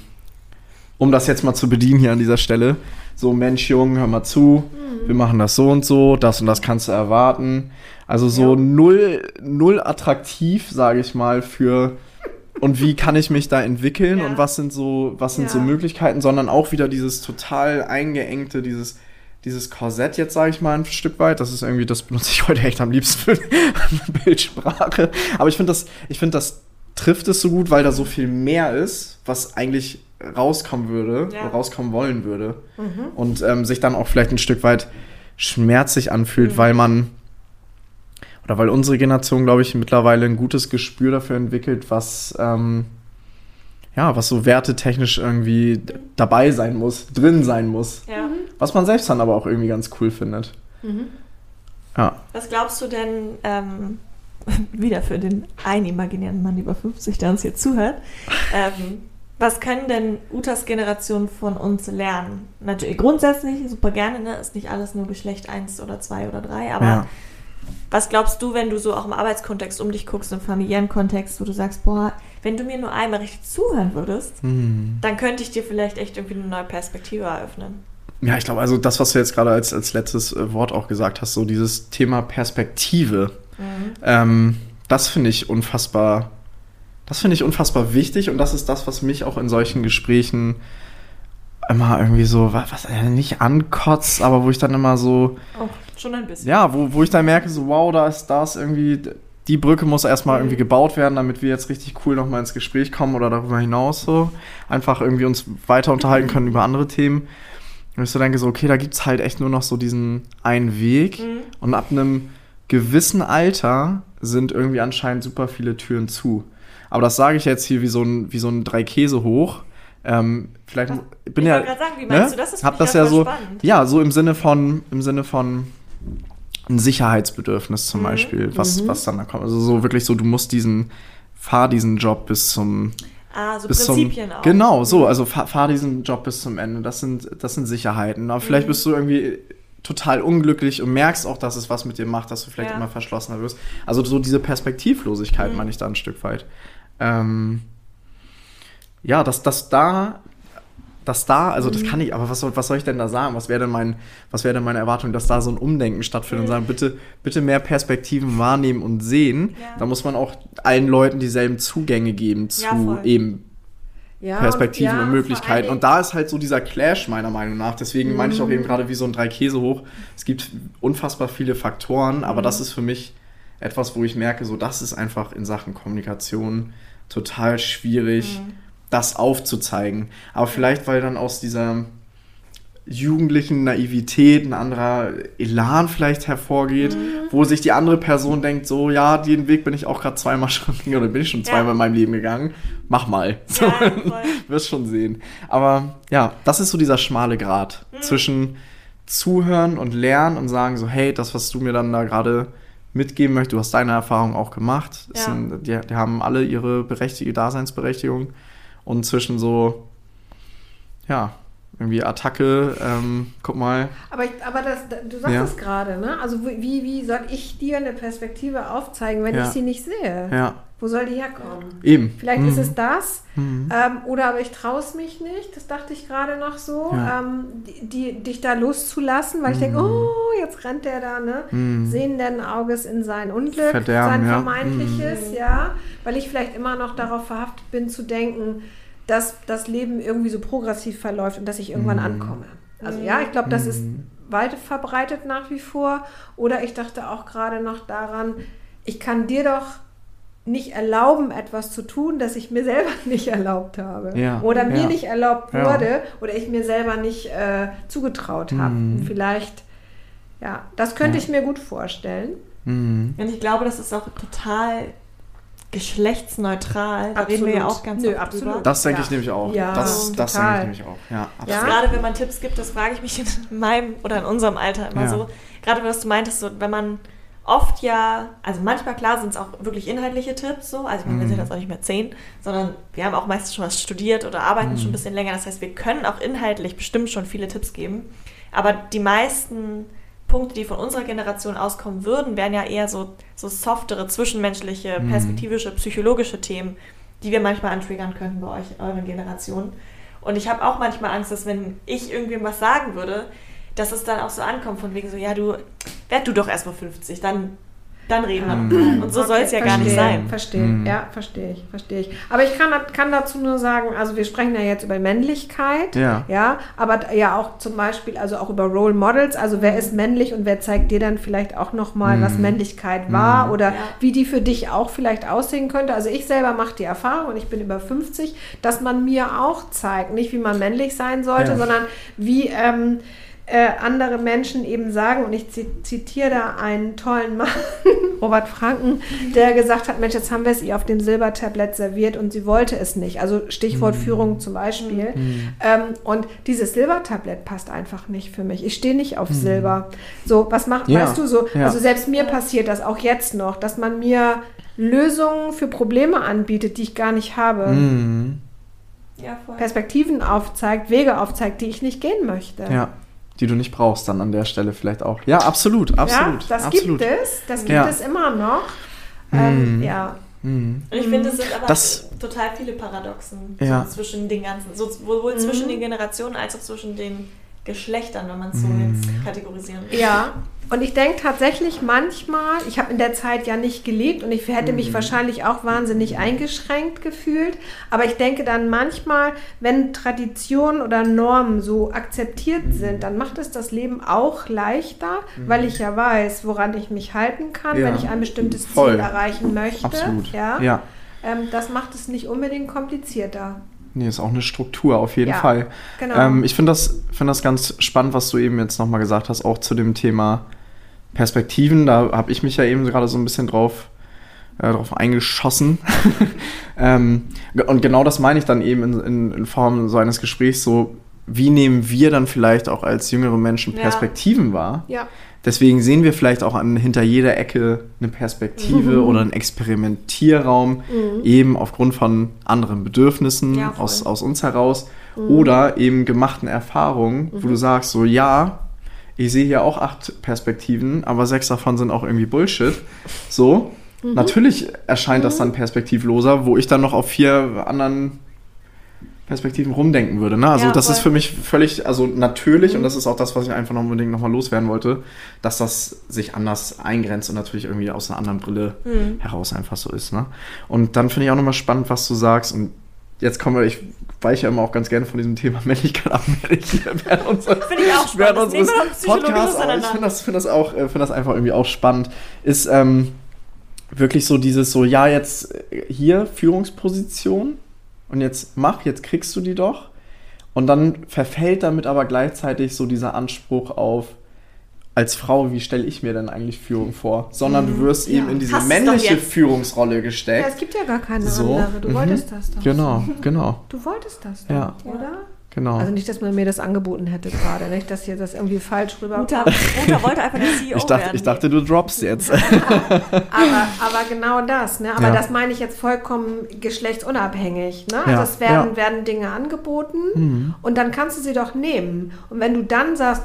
um das jetzt mal zu bedienen hier an dieser Stelle, so Mensch, Jung, hör mal zu, wir machen das so und so, das und das kannst du erwarten. Also so Ja. null, null attraktiv, sage ich mal, für und wie kann ich mich da entwickeln Ja. und was sind so, was sind so Ja. Möglichkeiten, sondern auch wieder dieses total eingeengte, dieses dieses Korsett jetzt, sage ich mal, ein Stück weit. Das ist irgendwie, das benutze ich [laughs] heute echt am liebsten für [laughs] Bildsprache. Aber ich finde das, ich finde das trifft es so gut, weil da so viel mehr ist, was eigentlich rauskommen würde, Ja. rauskommen wollen würde. Mhm. Und ähm, sich dann auch vielleicht ein Stück weit schmerzlich anfühlt, Mhm. weil man oder weil unsere Generation, glaube ich, mittlerweile ein gutes Gespür dafür entwickelt, was ähm, ja, was so wertetechnisch irgendwie dabei sein muss, drin sein muss. Ja. Was man selbst dann aber auch irgendwie ganz cool findet. Mhm. Ja. Was glaubst du denn, ähm, [laughs] wieder für den einen imaginären Mann über 50, der uns hier zuhört, [laughs] ähm, Was können denn Utas Generation von uns lernen? Natürlich grundsätzlich super gerne, ne? Ist nicht alles nur Geschlecht 1 oder 2 oder 3, aber Ja. Was glaubst du, wenn du so auch im Arbeitskontext um dich guckst, im familiären Kontext, wo du sagst, boah, wenn du mir nur einmal richtig zuhören würdest, Mhm. dann könnte ich dir vielleicht echt irgendwie eine neue Perspektive eröffnen. Ja, ich glaube, also das, was du jetzt gerade als, als letztes äh, Wort auch gesagt hast, so dieses Thema Perspektive, ähm, das finde ich unfassbar, das finde ich unfassbar wichtig und das ist das, was mich auch in solchen Gesprächen immer irgendwie so, wa- was, äh, nicht ankotzt, aber wo ich dann immer so, Oh, schon ein bisschen. ja, wo, wo ich dann merke, so, wow, da ist das irgendwie, die Brücke muss erstmal Mhm. irgendwie gebaut werden, damit wir jetzt richtig cool nochmal ins Gespräch kommen oder darüber hinaus so. Einfach irgendwie uns weiter unterhalten können über andere Themen. Und ich so denke, so, okay, da gibt es halt echt nur noch so diesen einen Weg. Mhm. Und ab einem gewissen Alter sind irgendwie anscheinend super viele Türen zu. Aber das sage ich jetzt hier wie so ein, wie so ein drei Käse hoch. Ähm, vielleicht Was? bin ich ja. wollte gerade sagen, wie meinst ne? du das? Das Hab das ja so, spannend. ja, so im Sinne von, im Sinne von ein Sicherheitsbedürfnis zum Mhm. Beispiel, was, was dann da kommt. Also so wirklich so, du musst diesen, fahr diesen Job bis zum, Ah, so bis zum, Prinzipien auch. genau, so, Mhm. also fahr, fahr diesen Job bis zum Ende. Das sind, das sind Sicherheiten. Aber vielleicht Mhm. bist du irgendwie total unglücklich und merkst auch, dass es was mit dir macht, dass du vielleicht Ja. immer verschlossener wirst. Also so diese Perspektivlosigkeit Mhm. meine ich da ein Stück weit. Ähm, ja, dass, dass da, dass da, also Mhm. das kann ich, aber was soll, was soll ich denn da sagen? Was wäre denn mein, was wäre denn meine Erwartung, dass da so ein Umdenken stattfindet Mhm. und sagen, bitte, bitte mehr Perspektiven wahrnehmen und sehen. Ja. Da muss man auch allen Leuten dieselben Zugänge geben zu Ja, eben Ja, Perspektiven ja, und Möglichkeiten. Und da ist halt so dieser Clash meiner Meinung nach. Deswegen meine ich auch Mhm. eben gerade wie so ein drei Käse hoch. Es gibt unfassbar viele Faktoren, aber Mhm. das ist für mich etwas, wo ich merke, so das ist einfach in Sachen Kommunikation total schwierig, Mhm. Das aufzuzeigen. Aber vielleicht, weil dann aus dieser jugendlichen Naivität ein anderer Elan vielleicht hervorgeht, Mhm. wo sich die andere Person denkt, so, ja, den Weg bin ich auch gerade zweimal [laughs] schon gegangen oder bin ich schon Ja. zweimal in meinem Leben gegangen. Mach mal. So, Ja, [laughs] wirst schon sehen. Aber ja, das ist so dieser schmale Grat Mhm. zwischen zuhören und lernen und sagen so, hey, das, was du mir dann da gerade mitgeben möchtest, du hast deine Erfahrung auch gemacht. Ja. Sind, die, die haben alle ihre berechtigte Daseinsberechtigung. Und zwischen so, ja, irgendwie Attacke, ähm, guck mal, Aber, ich, aber das, du sagst Ja. es gerade, ne? Also wie, wie soll ich dir eine Perspektive aufzeigen, wenn Ja. ich sie nicht sehe? ja, Wo soll die herkommen? eben. Vielleicht Mhm. ist es das, Mhm. ähm, oder aber ich traue es mich nicht, das dachte ich gerade noch so, Ja. ähm, die, die, dich da loszulassen, weil ich Mhm. denke, oh, jetzt rennt der da, ne? Mhm. Sehenden Auges in sein Unglück, Verderben, sein vermeintliches, Mhm. ja, weil ich vielleicht immer noch darauf verhaftet bin zu denken, dass das Leben irgendwie so progressiv verläuft und dass ich irgendwann Mhm. ankomme. Also Mhm. ja, ich glaube, das ist Mhm. weit verbreitet nach wie vor. Oder ich dachte auch gerade noch daran, ich kann dir doch nicht erlauben, etwas zu tun, das ich mir selber [laughs] nicht erlaubt habe. Ja, Oder mir ja. nicht erlaubt Ja. wurde oder ich mir selber nicht äh, zugetraut habe. Mhm. Vielleicht, ja, das könnte Ja. ich mir gut vorstellen. Mhm. Und ich glaube, das ist auch total geschlechtsneutral. Da reden wir ja Absolut. auch ganz Nö, oft absolut. drüber. Das denke Ja. ich nämlich auch. Ja, das das denke ich nämlich auch. Ja, Ja. absolut. Gerade wenn man Tipps gibt, das frage ich mich in meinem oder in unserem Alter immer Ja. so. Gerade was du meintest, so, wenn man oft ja, also manchmal klar sind es auch wirklich inhaltliche Tipps so, also ich meine, wir Mhm. sind jetzt auch nicht mehr zehn, sondern wir haben auch meistens schon was studiert oder arbeiten Mhm. schon ein bisschen länger. Das heißt, wir können auch inhaltlich bestimmt schon viele Tipps geben. Aber die meisten Punkte, die von unserer Generation auskommen würden, wären ja eher so, so softere, zwischenmenschliche, Mhm. perspektivische, psychologische Themen, die wir manchmal antriggern könnten bei euch, euren Generationen. Und ich habe auch manchmal Angst, dass wenn ich irgendwem was sagen würde, dass es dann auch so ankommt, von wegen so, ja, du, werd du doch erstmal 50, dann, dann reden wir Mhm. Und so soll es ja gar nicht verstehe, sein. Verstehe, Mhm. ja, verstehe ich, verstehe ich. Aber ich kann, kann dazu nur sagen, also wir sprechen ja jetzt über Männlichkeit, Ja. ja, aber ja auch zum Beispiel, also auch über Role Models, also wer ist männlich und wer zeigt dir dann vielleicht auch nochmal, Mhm. was Männlichkeit war Mhm. oder Ja. wie die für dich auch vielleicht aussehen könnte. Also ich selber mache die Erfahrung und ich bin über 50, dass man mir auch zeigt, nicht wie man männlich sein sollte, Ja. sondern wie ähm, äh, andere Menschen eben sagen, und ich zi- zitiere da einen tollen Mann, [laughs] Robert Franken, der gesagt hat, Mensch, jetzt haben wir es ihr auf dem Silbertablett serviert und sie wollte es nicht. Also Stichwort Führung zum Beispiel. Ähm, und dieses Silbertablett passt einfach nicht für mich. Ich stehe nicht auf Silber. So, was macht, Ja, weißt du, so, ja. also selbst mir passiert das auch jetzt noch, dass man mir Lösungen für Probleme anbietet, die ich gar nicht habe. Mhm. Ja, voll. Perspektiven aufzeigt, Wege aufzeigt, die ich nicht gehen möchte. Ja. Die du nicht brauchst dann an der Stelle vielleicht auch. Ja, absolut, absolut. ja, das absolut. gibt es, das gibt Ja. es immer noch. Ähm, Mhm. Ja, Mhm. Und ich finde, es sind aber Das- total viele Paradoxen Ja. so zwischen den ganzen, so, sowohl Mhm. zwischen den Generationen als auch zwischen den Geschlechtern, wenn man es so Mhm. jetzt kategorisieren will. Ja, und ich denke tatsächlich manchmal, ich habe in der Zeit ja nicht gelebt und ich hätte mich wahrscheinlich auch wahnsinnig eingeschränkt gefühlt, aber ich denke dann manchmal, wenn Traditionen oder Normen so akzeptiert sind, dann macht es das Leben auch leichter, weil ich ja weiß, woran ich mich halten kann, Ja. wenn ich ein bestimmtes Voll. Ziel erreichen möchte. Absolut. Ja. ja. Ähm, das macht es nicht unbedingt komplizierter. Nee, ist auch eine Struktur auf jeden Ja, Fall. genau. Ähm, ich finde das, find das ganz spannend, was du eben jetzt nochmal gesagt hast, auch zu dem Thema Perspektiven. Da habe ich mich ja eben gerade so ein bisschen drauf, äh, drauf eingeschossen. [laughs] ähm, und genau das meine ich dann eben in, in, in Form so eines Gesprächs, so wie nehmen wir dann vielleicht auch als jüngere Menschen Ja. Perspektiven wahr? Ja. Deswegen sehen wir vielleicht auch an hinter jeder Ecke eine Perspektive Mhm. oder einen Experimentierraum, eben aufgrund von anderen Bedürfnissen Ja, aus, aus uns heraus oder eben gemachten Erfahrungen, wo du sagst, so ja, ich sehe hier auch acht Perspektiven, aber sechs davon sind auch irgendwie Bullshit. So, natürlich erscheint das dann perspektivloser, wo ich dann noch auf vier anderen Perspektiven rumdenken würde. Ne? Also Ja, das ist voll. für mich völlig, also natürlich, und das ist auch das, was ich einfach noch unbedingt nochmal loswerden wollte, dass das sich anders eingrenzt und natürlich irgendwie aus einer anderen Brille Mhm. heraus einfach so ist. Ne? Und dann finde ich auch nochmal spannend, was du sagst. Und jetzt kommen wir, ich weiche ja immer auch ganz gerne von diesem Thema [laughs] Männlichkeit ab, während unserer Finde ich auch spannend. Unseres aber ich finde das, find das, auch, äh, das einfach irgendwie auch spannend, ist ähm, wirklich so dieses so, ja, jetzt äh, hier Führungsposition und jetzt mach, jetzt kriegst du die doch. Und dann verfällt damit aber gleichzeitig so dieser Anspruch auf, als Frau, wie stelle ich mir denn eigentlich Führung vor? Sondern du wirst eben in diese männliche. Führungsrolle ja, gesteckt. es gibt ja gar keine So, andere. Du mhm. wolltest das doch. Genau, genau, Du wolltest das doch, Ja. oder? Genau. Also nicht, dass man mir das angeboten hätte gerade, nicht, dass hier das irgendwie falsch rüber. Uta, Uta wollte einfach der [laughs] CEO ich, dachte, werden. ich dachte, du droppst jetzt. [laughs] Aber, aber genau das, ne? Aber Ja. das meine ich jetzt vollkommen geschlechtsunabhängig, ne? Also Ja, es werden, ja. werden Dinge angeboten Mhm. und dann kannst du sie doch nehmen. Und wenn du dann sagst,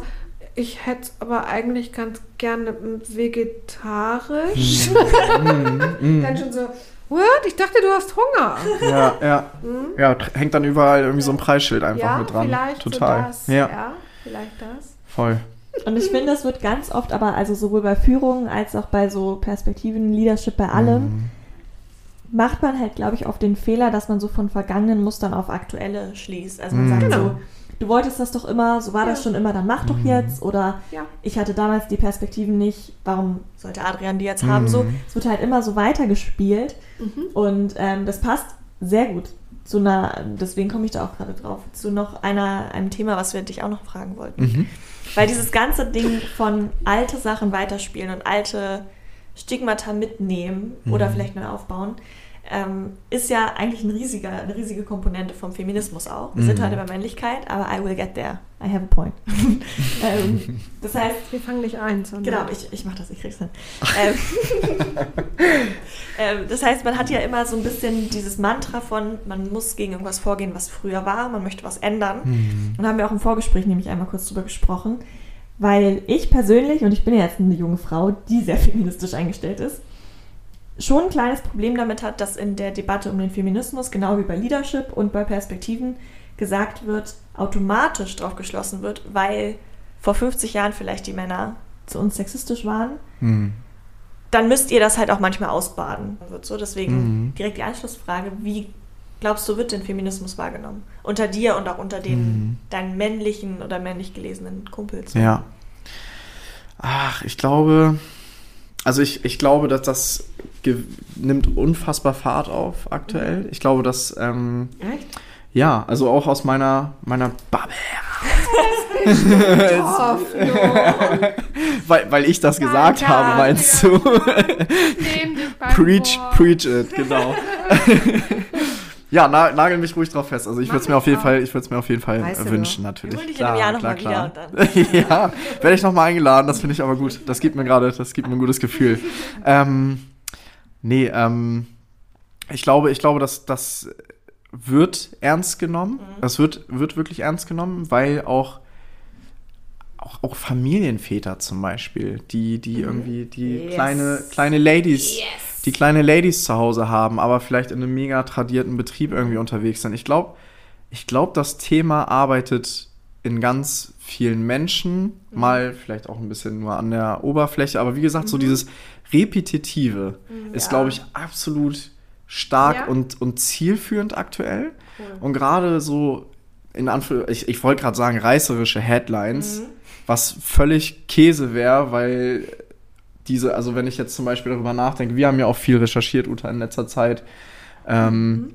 ich hätte es aber eigentlich ganz gerne mm, vegetarisch, [laughs] Mhm. dann schon so, what? Ich dachte, du hast Hunger. Ja, ja. Ja, tr- hängt dann überall irgendwie so ein Preisschild einfach ja, mit dran. vielleicht Total. so das. ja, ja, vielleicht das. voll. Und ich finde, das wird ganz oft, aber also sowohl bei Führung als auch bei so Perspektiven, Leadership, bei allem, Mhm. macht man halt, glaube ich, oft den Fehler, dass man so von vergangenen Mustern auf aktuelle schließt. Also man Mhm. sagt Genau. so, du wolltest das doch immer, so war das Ja. schon immer, dann mach doch Mhm. jetzt. Oder Ja. ich hatte damals die Perspektiven nicht, warum sollte Adrian die jetzt haben? Mhm. So, es wird halt immer so weitergespielt. Mhm. Und ähm, das passt sehr gut zu einer, deswegen komme ich da auch gerade drauf, zu noch einer, einem Thema, was wir dich auch noch fragen wollten. Mhm. Weil dieses ganze Ding von alte Sachen weiterspielen und alte Stigmata mitnehmen oder Mhm. vielleicht neu aufbauen, ähm, ist ja eigentlich ein riesiger, eine riesige Komponente vom Feminismus auch. Wir sind Mhm. heute bei Männlichkeit, aber I will get there. I have a point. [laughs] ähm, das heißt, Wir fangen nicht ein, sondern Genau, ich, ich mach das, ich krieg's hin. ähm, [laughs] ähm, das heißt, man hat ja immer so ein bisschen dieses Mantra von, man muss gegen irgendwas vorgehen, was früher war, man möchte was ändern. Mhm. Und da haben wir auch im Vorgespräch nämlich einmal kurz drüber gesprochen, weil ich persönlich, und ich bin ja jetzt eine junge Frau, die sehr [laughs] feministisch eingestellt ist, schon ein kleines Problem damit hat, dass in der Debatte um den Feminismus, genau wie bei Leadership und bei Perspektiven, gesagt wird, automatisch drauf geschlossen wird, weil vor 50 Jahren vielleicht die Männer zu uns sexistisch waren, Mhm. dann müsst ihr das halt auch manchmal ausbaden. Wird so, deswegen Mhm. direkt die Anschlussfrage, wie glaubst du, wird denn Feminismus wahrgenommen? Unter dir und auch unter den Mhm. deinen männlichen oder männlich gelesenen Kumpels. Ja. Ach, ich glaube, also ich, ich glaube, dass das nimmt unfassbar Fahrt auf aktuell. Ich glaube, dass, ähm, Echt? ja, also auch aus meiner, meiner Bubble, Hoffnung. [laughs] weil, weil ich das gesagt Danke. habe, meinst du? Preach, preach it, genau. [laughs] ja, na, nagel mich ruhig drauf fest. Also ich würde es mir ich auf jeden. Fall, ich würde es mir auf jeden Fall Weißt du wünschen, Wir natürlich. holen dich in einem Jahr und dann. [laughs] ja, werde ich nochmal eingeladen, das finde ich aber gut. Das gibt mir gerade, das gibt mir ein gutes Gefühl. [laughs] Ähm, nee, ähm, ich glaube, ich glaube, dass das wird ernst genommen. Es wird, wird wirklich ernst genommen, weil auch, auch, auch Familienväter zum Beispiel, die, die irgendwie die Yes. kleine, kleine Ladies, die kleine Ladies zu Hause haben, aber vielleicht in einem mega tradierten Betrieb irgendwie unterwegs sind. Ich glaube, ich glaube, das Thema arbeitet in ganz vielen Menschen, mal vielleicht auch ein bisschen nur an der Oberfläche, aber wie gesagt, so dieses Repetitive ist, Ja. glaube ich, absolut stark Ja. und, und zielführend aktuell. Und gerade so, in Anführungszeichen, ich, ich wollte gerade sagen, reißerische Headlines, was völlig Käse wäre, weil diese, also wenn ich jetzt zum Beispiel darüber nachdenke, wir haben ja auch viel recherchiert, Uta, in letzter Zeit, ähm,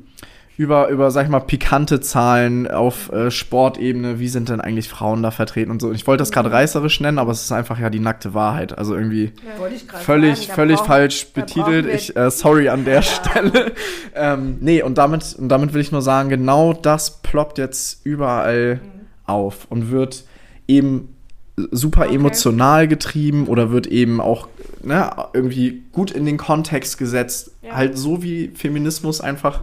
über, über, sag ich mal, pikante Zahlen auf äh, Sportebene, wie sind denn eigentlich Frauen da vertreten und so. Und ich wollte das gerade reißerisch nennen, aber es ist einfach ja die nackte Wahrheit. Also irgendwie gerade völlig, sagen, völlig falsch betitelt. Ich, äh, sorry an der Stelle. [laughs] ähm, nee, und damit, und damit will ich nur sagen, genau das ploppt jetzt überall auf und wird eben super Okay. emotional getrieben oder wird eben auch ne, irgendwie gut in den Kontext gesetzt. Ja. Halt so wie Feminismus einfach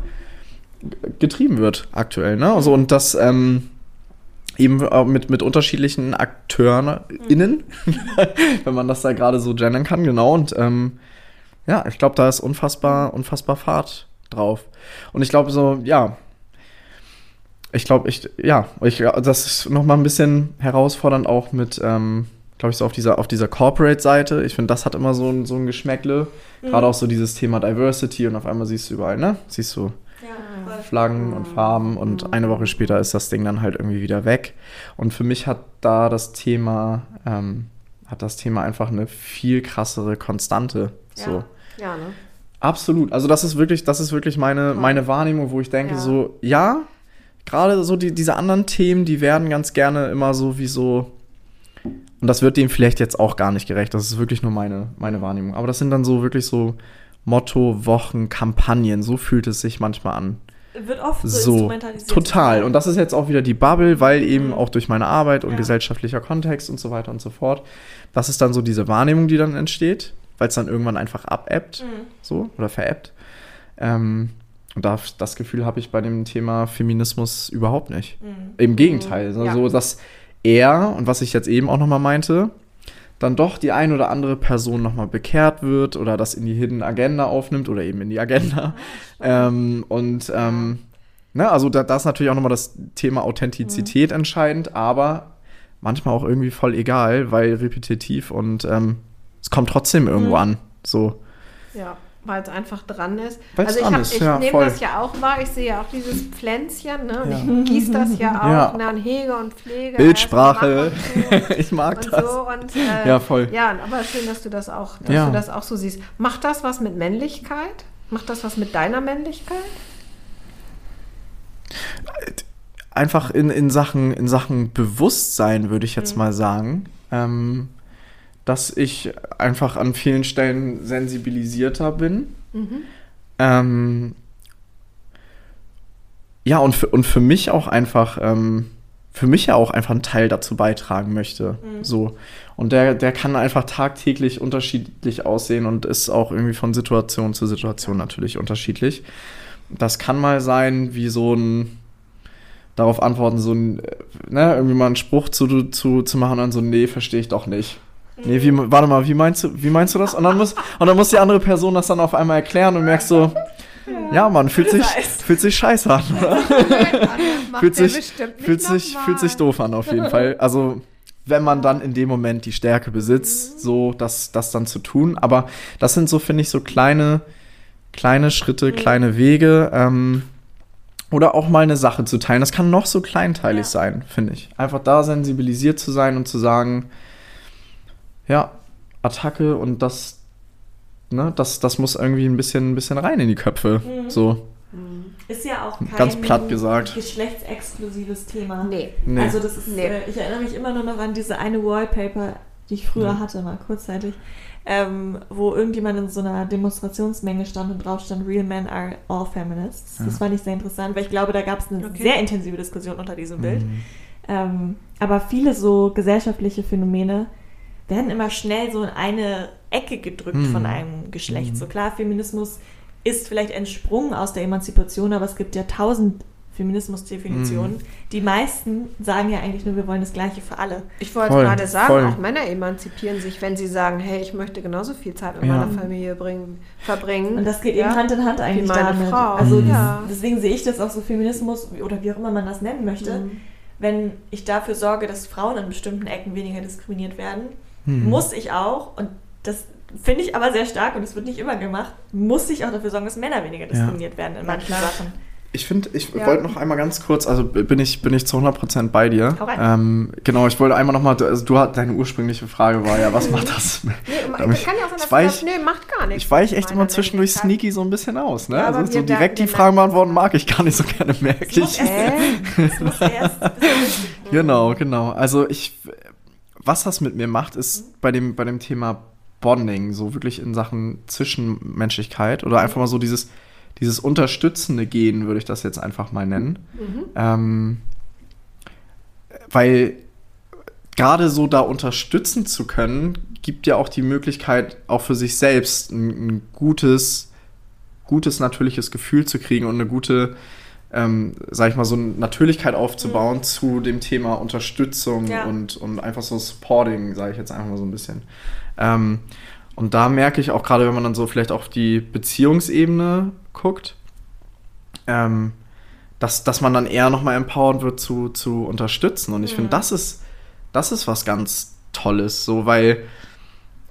getrieben wird aktuell. Ne? Also, und das ähm, eben äh, mit, mit unterschiedlichen Akteuren innen, [laughs] wenn man das da gerade so gendern kann, genau. Und ähm, ja, ich glaube, da ist unfassbar, unfassbar Fahrt drauf. Und ich glaube so, ja, ich glaube, ich, ja, ich, das ist noch mal ein bisschen herausfordernd auch mit, ähm, glaube ich, so auf dieser, auf dieser Corporate-Seite. Ich finde, das hat immer so ein, so ein Geschmäckle. Gerade auch so dieses Thema Diversity und auf einmal siehst du überall, ne? Siehst du Ja. Flaggen und Farben und eine Woche später ist das Ding dann halt irgendwie wieder weg. Und für mich hat da das Thema, ähm, hat das Thema einfach eine viel krassere Konstante. So. Ja, ne? Absolut. Also das ist wirklich, das ist wirklich meine, meine Wahrnehmung, wo ich denke, Ja. so, ja, gerade so die, diese anderen Themen, die werden ganz gerne immer so wie so. Und das wird dem vielleicht jetzt auch gar nicht gerecht. Das ist wirklich nur meine, meine Wahrnehmung. Aber das sind dann so wirklich so Motto, Wochen, Kampagnen. So fühlt es sich manchmal an. Wird oft so, So, instrumentalisiert. total. Und das ist jetzt auch wieder die Bubble, weil eben Mhm. auch durch meine Arbeit und Ja. gesellschaftlicher Kontext und so weiter und so fort. Das ist dann so diese Wahrnehmung, die dann entsteht, weil es dann irgendwann einfach abebbt, Mhm. so, oder verebbt. Ähm, und da, das Gefühl habe ich bei dem Thema Feminismus überhaupt nicht. Mhm. Im Gegenteil. Ja. So, dass er, und was ich jetzt eben auch nochmal meinte, dann doch die ein oder andere Person nochmal bekehrt wird oder das in die Hidden Agenda aufnimmt oder eben in die Agenda. [laughs] Ähm, und ähm, ne, also da, da ist natürlich auch nochmal das Thema Authentizität entscheidend, aber manchmal auch irgendwie voll egal, weil repetitiv und ähm, es kommt trotzdem irgendwo Mhm. an. So. Ja, weil es einfach dran ist. Weil's also ich, hab- ich ja, nehme das ja auch wahr. Ich sehe ja auch dieses Pflänzchen, ne? Und ich gieße das ja [laughs] auch, Ja. ne? Und hege und pflege. Bildsprache. erst mach [laughs] ich mag Und, das. und so und äh, Ja, voll. Ja, aber schön, dass du das auch, dass Ja. du das auch so siehst. Macht das was mit Männlichkeit? Macht das was mit deiner Männlichkeit? einfach in, in, Sachen, in Sachen Bewusstsein, würde ich Mhm. jetzt mal sagen, ähm, dass ich einfach an vielen Stellen sensibilisierter bin. Mhm. Ähm, ja, und für, und für mich auch einfach, ähm, für mich ja auch einfach einen Teil dazu beitragen möchte. Mhm. So. Und der, der kann einfach tagtäglich unterschiedlich aussehen und ist auch irgendwie von Situation zu Situation natürlich unterschiedlich. Das kann mal sein, wie so ein darauf antworten, so ein, äh, ne, irgendwie mal einen Spruch zu, zu, zu machen und dann so, nee, verstehe ich doch nicht. Nee, wie, warte mal, wie meinst du, wie meinst du das? Und dann muss, und dann muss die andere Person das dann auf einmal erklären und merkst so, ja, man, fühlt sich, Heißt. fühlt sich scheiße an, oder? Fühlt sich- Fühlt sich, fühlt sich doof an, auf jeden Fall. Also, wenn man dann in dem Moment die Stärke besitzt, so das, das dann zu tun. Aber das sind so, finde ich, so kleine, kleine Schritte, kleine Wege. Ähm, oder auch mal eine Sache zu teilen. Das kann noch so kleinteilig Ja. sein, finde ich. Einfach da sensibilisiert zu sein und zu sagen, ja, Attacke und das, ne, das, das muss irgendwie ein bisschen, ein bisschen rein in die Köpfe. Mhm. So, Ist ja auch kein Ganz platt gesagt. geschlechtsexklusives Thema. Nee. nee. Also das ist, Nee. äh, ich erinnere mich immer nur noch an diese eine Wallpaper, die ich früher Mhm. hatte, mal kurzzeitig, ähm, wo irgendjemand in so einer Demonstrationsmenge stand und drauf stand, Real Men are all feminists. Das Ja. fand ich sehr interessant, weil ich glaube, da gab es eine Okay. sehr intensive Diskussion unter diesem Bild. Mhm. Ähm, aber viele so gesellschaftliche Phänomene werden immer schnell so in eine Ecke gedrückt Mhm. von einem Geschlecht. Mhm. So klar, Feminismus ist vielleicht entsprungen aus der Emanzipation, aber es gibt ja tausend Feminismusdefinitionen. Mhm. Die meisten sagen ja eigentlich nur, wir wollen das Gleiche für alle. Ich wollte Voll, gerade sagen, voll. auch Männer emanzipieren sich, wenn sie sagen, hey, ich möchte genauso viel Zeit mit Ja. meiner Familie bringen, verbringen. Und das geht Ja. eben Hand in Hand eigentlich meine damit. Frau. Also Mhm. Ja. deswegen sehe ich das auch so Feminismus oder wie auch immer man das nennen möchte. Mhm. Wenn ich dafür sorge, dass Frauen in bestimmten Ecken weniger diskriminiert werden, Hm. muss ich auch, und das finde ich aber sehr stark und es wird nicht immer gemacht, muss ich auch dafür sorgen, dass Männer weniger diskriminiert werden in manchen klar. Sachen. Ich finde, ich Ja. wollte noch einmal ganz kurz, also bin ich, bin ich zu 100% bei dir. Ähm, genau, ich wollte einmal nochmal, also du hat, deine ursprüngliche Frage war ja, was [laughs] macht das? Nee, ich- [laughs] kann ja auch sein, ich dass weich- du sagst, nee, macht gar nichts. Ich weiche echt immer zwischendurch sneaky so ein bisschen aus, ne? Ja, also so direkt die Fragen beantworten mag ich gar nicht so gerne, merke ich. erst- Äh? Erst [laughs] Genau, genau. Also ich, was das mit mir macht, ist bei dem, bei dem Thema Bonding, so wirklich in Sachen Zwischenmenschlichkeit oder einfach mal so dieses, dieses unterstützende Gehen, würde ich das jetzt einfach mal nennen. Mhm. Ähm, weil gerade so da unterstützen zu können, gibt ja auch die Möglichkeit, auch für sich selbst ein, ein gutes, gutes, natürliches Gefühl zu kriegen und eine gute, ähm, sag ich mal, so eine Natürlichkeit aufzubauen zu dem Thema Unterstützung Ja. und, und einfach so Supporting, sage ich jetzt einfach mal so ein bisschen. Ähm, und da merke ich auch gerade, wenn man dann so vielleicht auf die Beziehungsebene guckt, ähm, dass, dass man dann eher nochmal empowered wird zu, zu unterstützen. Und ich Mhm. finde, das ist, das ist was ganz Tolles, so, weil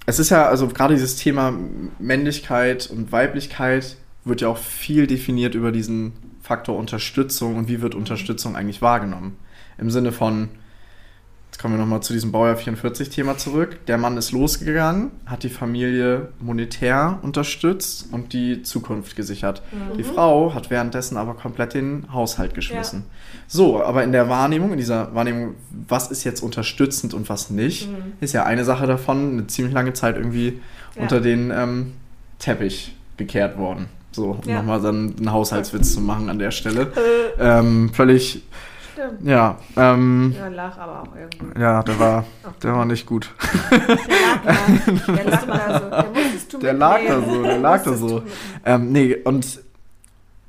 es ist ja, also gerade dieses Thema Männlichkeit und Weiblichkeit wird ja auch viel definiert über diesen Faktor Unterstützung und wie wird Unterstützung eigentlich wahrgenommen. Im Sinne von, jetzt kommen wir nochmal zu diesem Baujahr 44-Thema zurück. Der Mann ist losgegangen, hat die Familie monetär unterstützt und die Zukunft gesichert. Die Frau hat währenddessen aber komplett den Haushalt geschmissen. So, aber in der Wahrnehmung, in dieser Wahrnehmung, was ist jetzt unterstützend und was nicht, Mhm. ist ja eine Sache davon eine ziemlich lange Zeit irgendwie Ja. unter den ähm, Teppich gekehrt worden. So, um Ja. nochmal dann einen Haushaltswitz zu machen an der Stelle. Äh, Ähm, völlig, Stimmt. ja, ähm, Ja, lach aber auch irgendwo. ja, der war, der war nicht gut. Der lag da so. Der du Der lag da so, der [laughs] lag da so. Ähm, nee, und,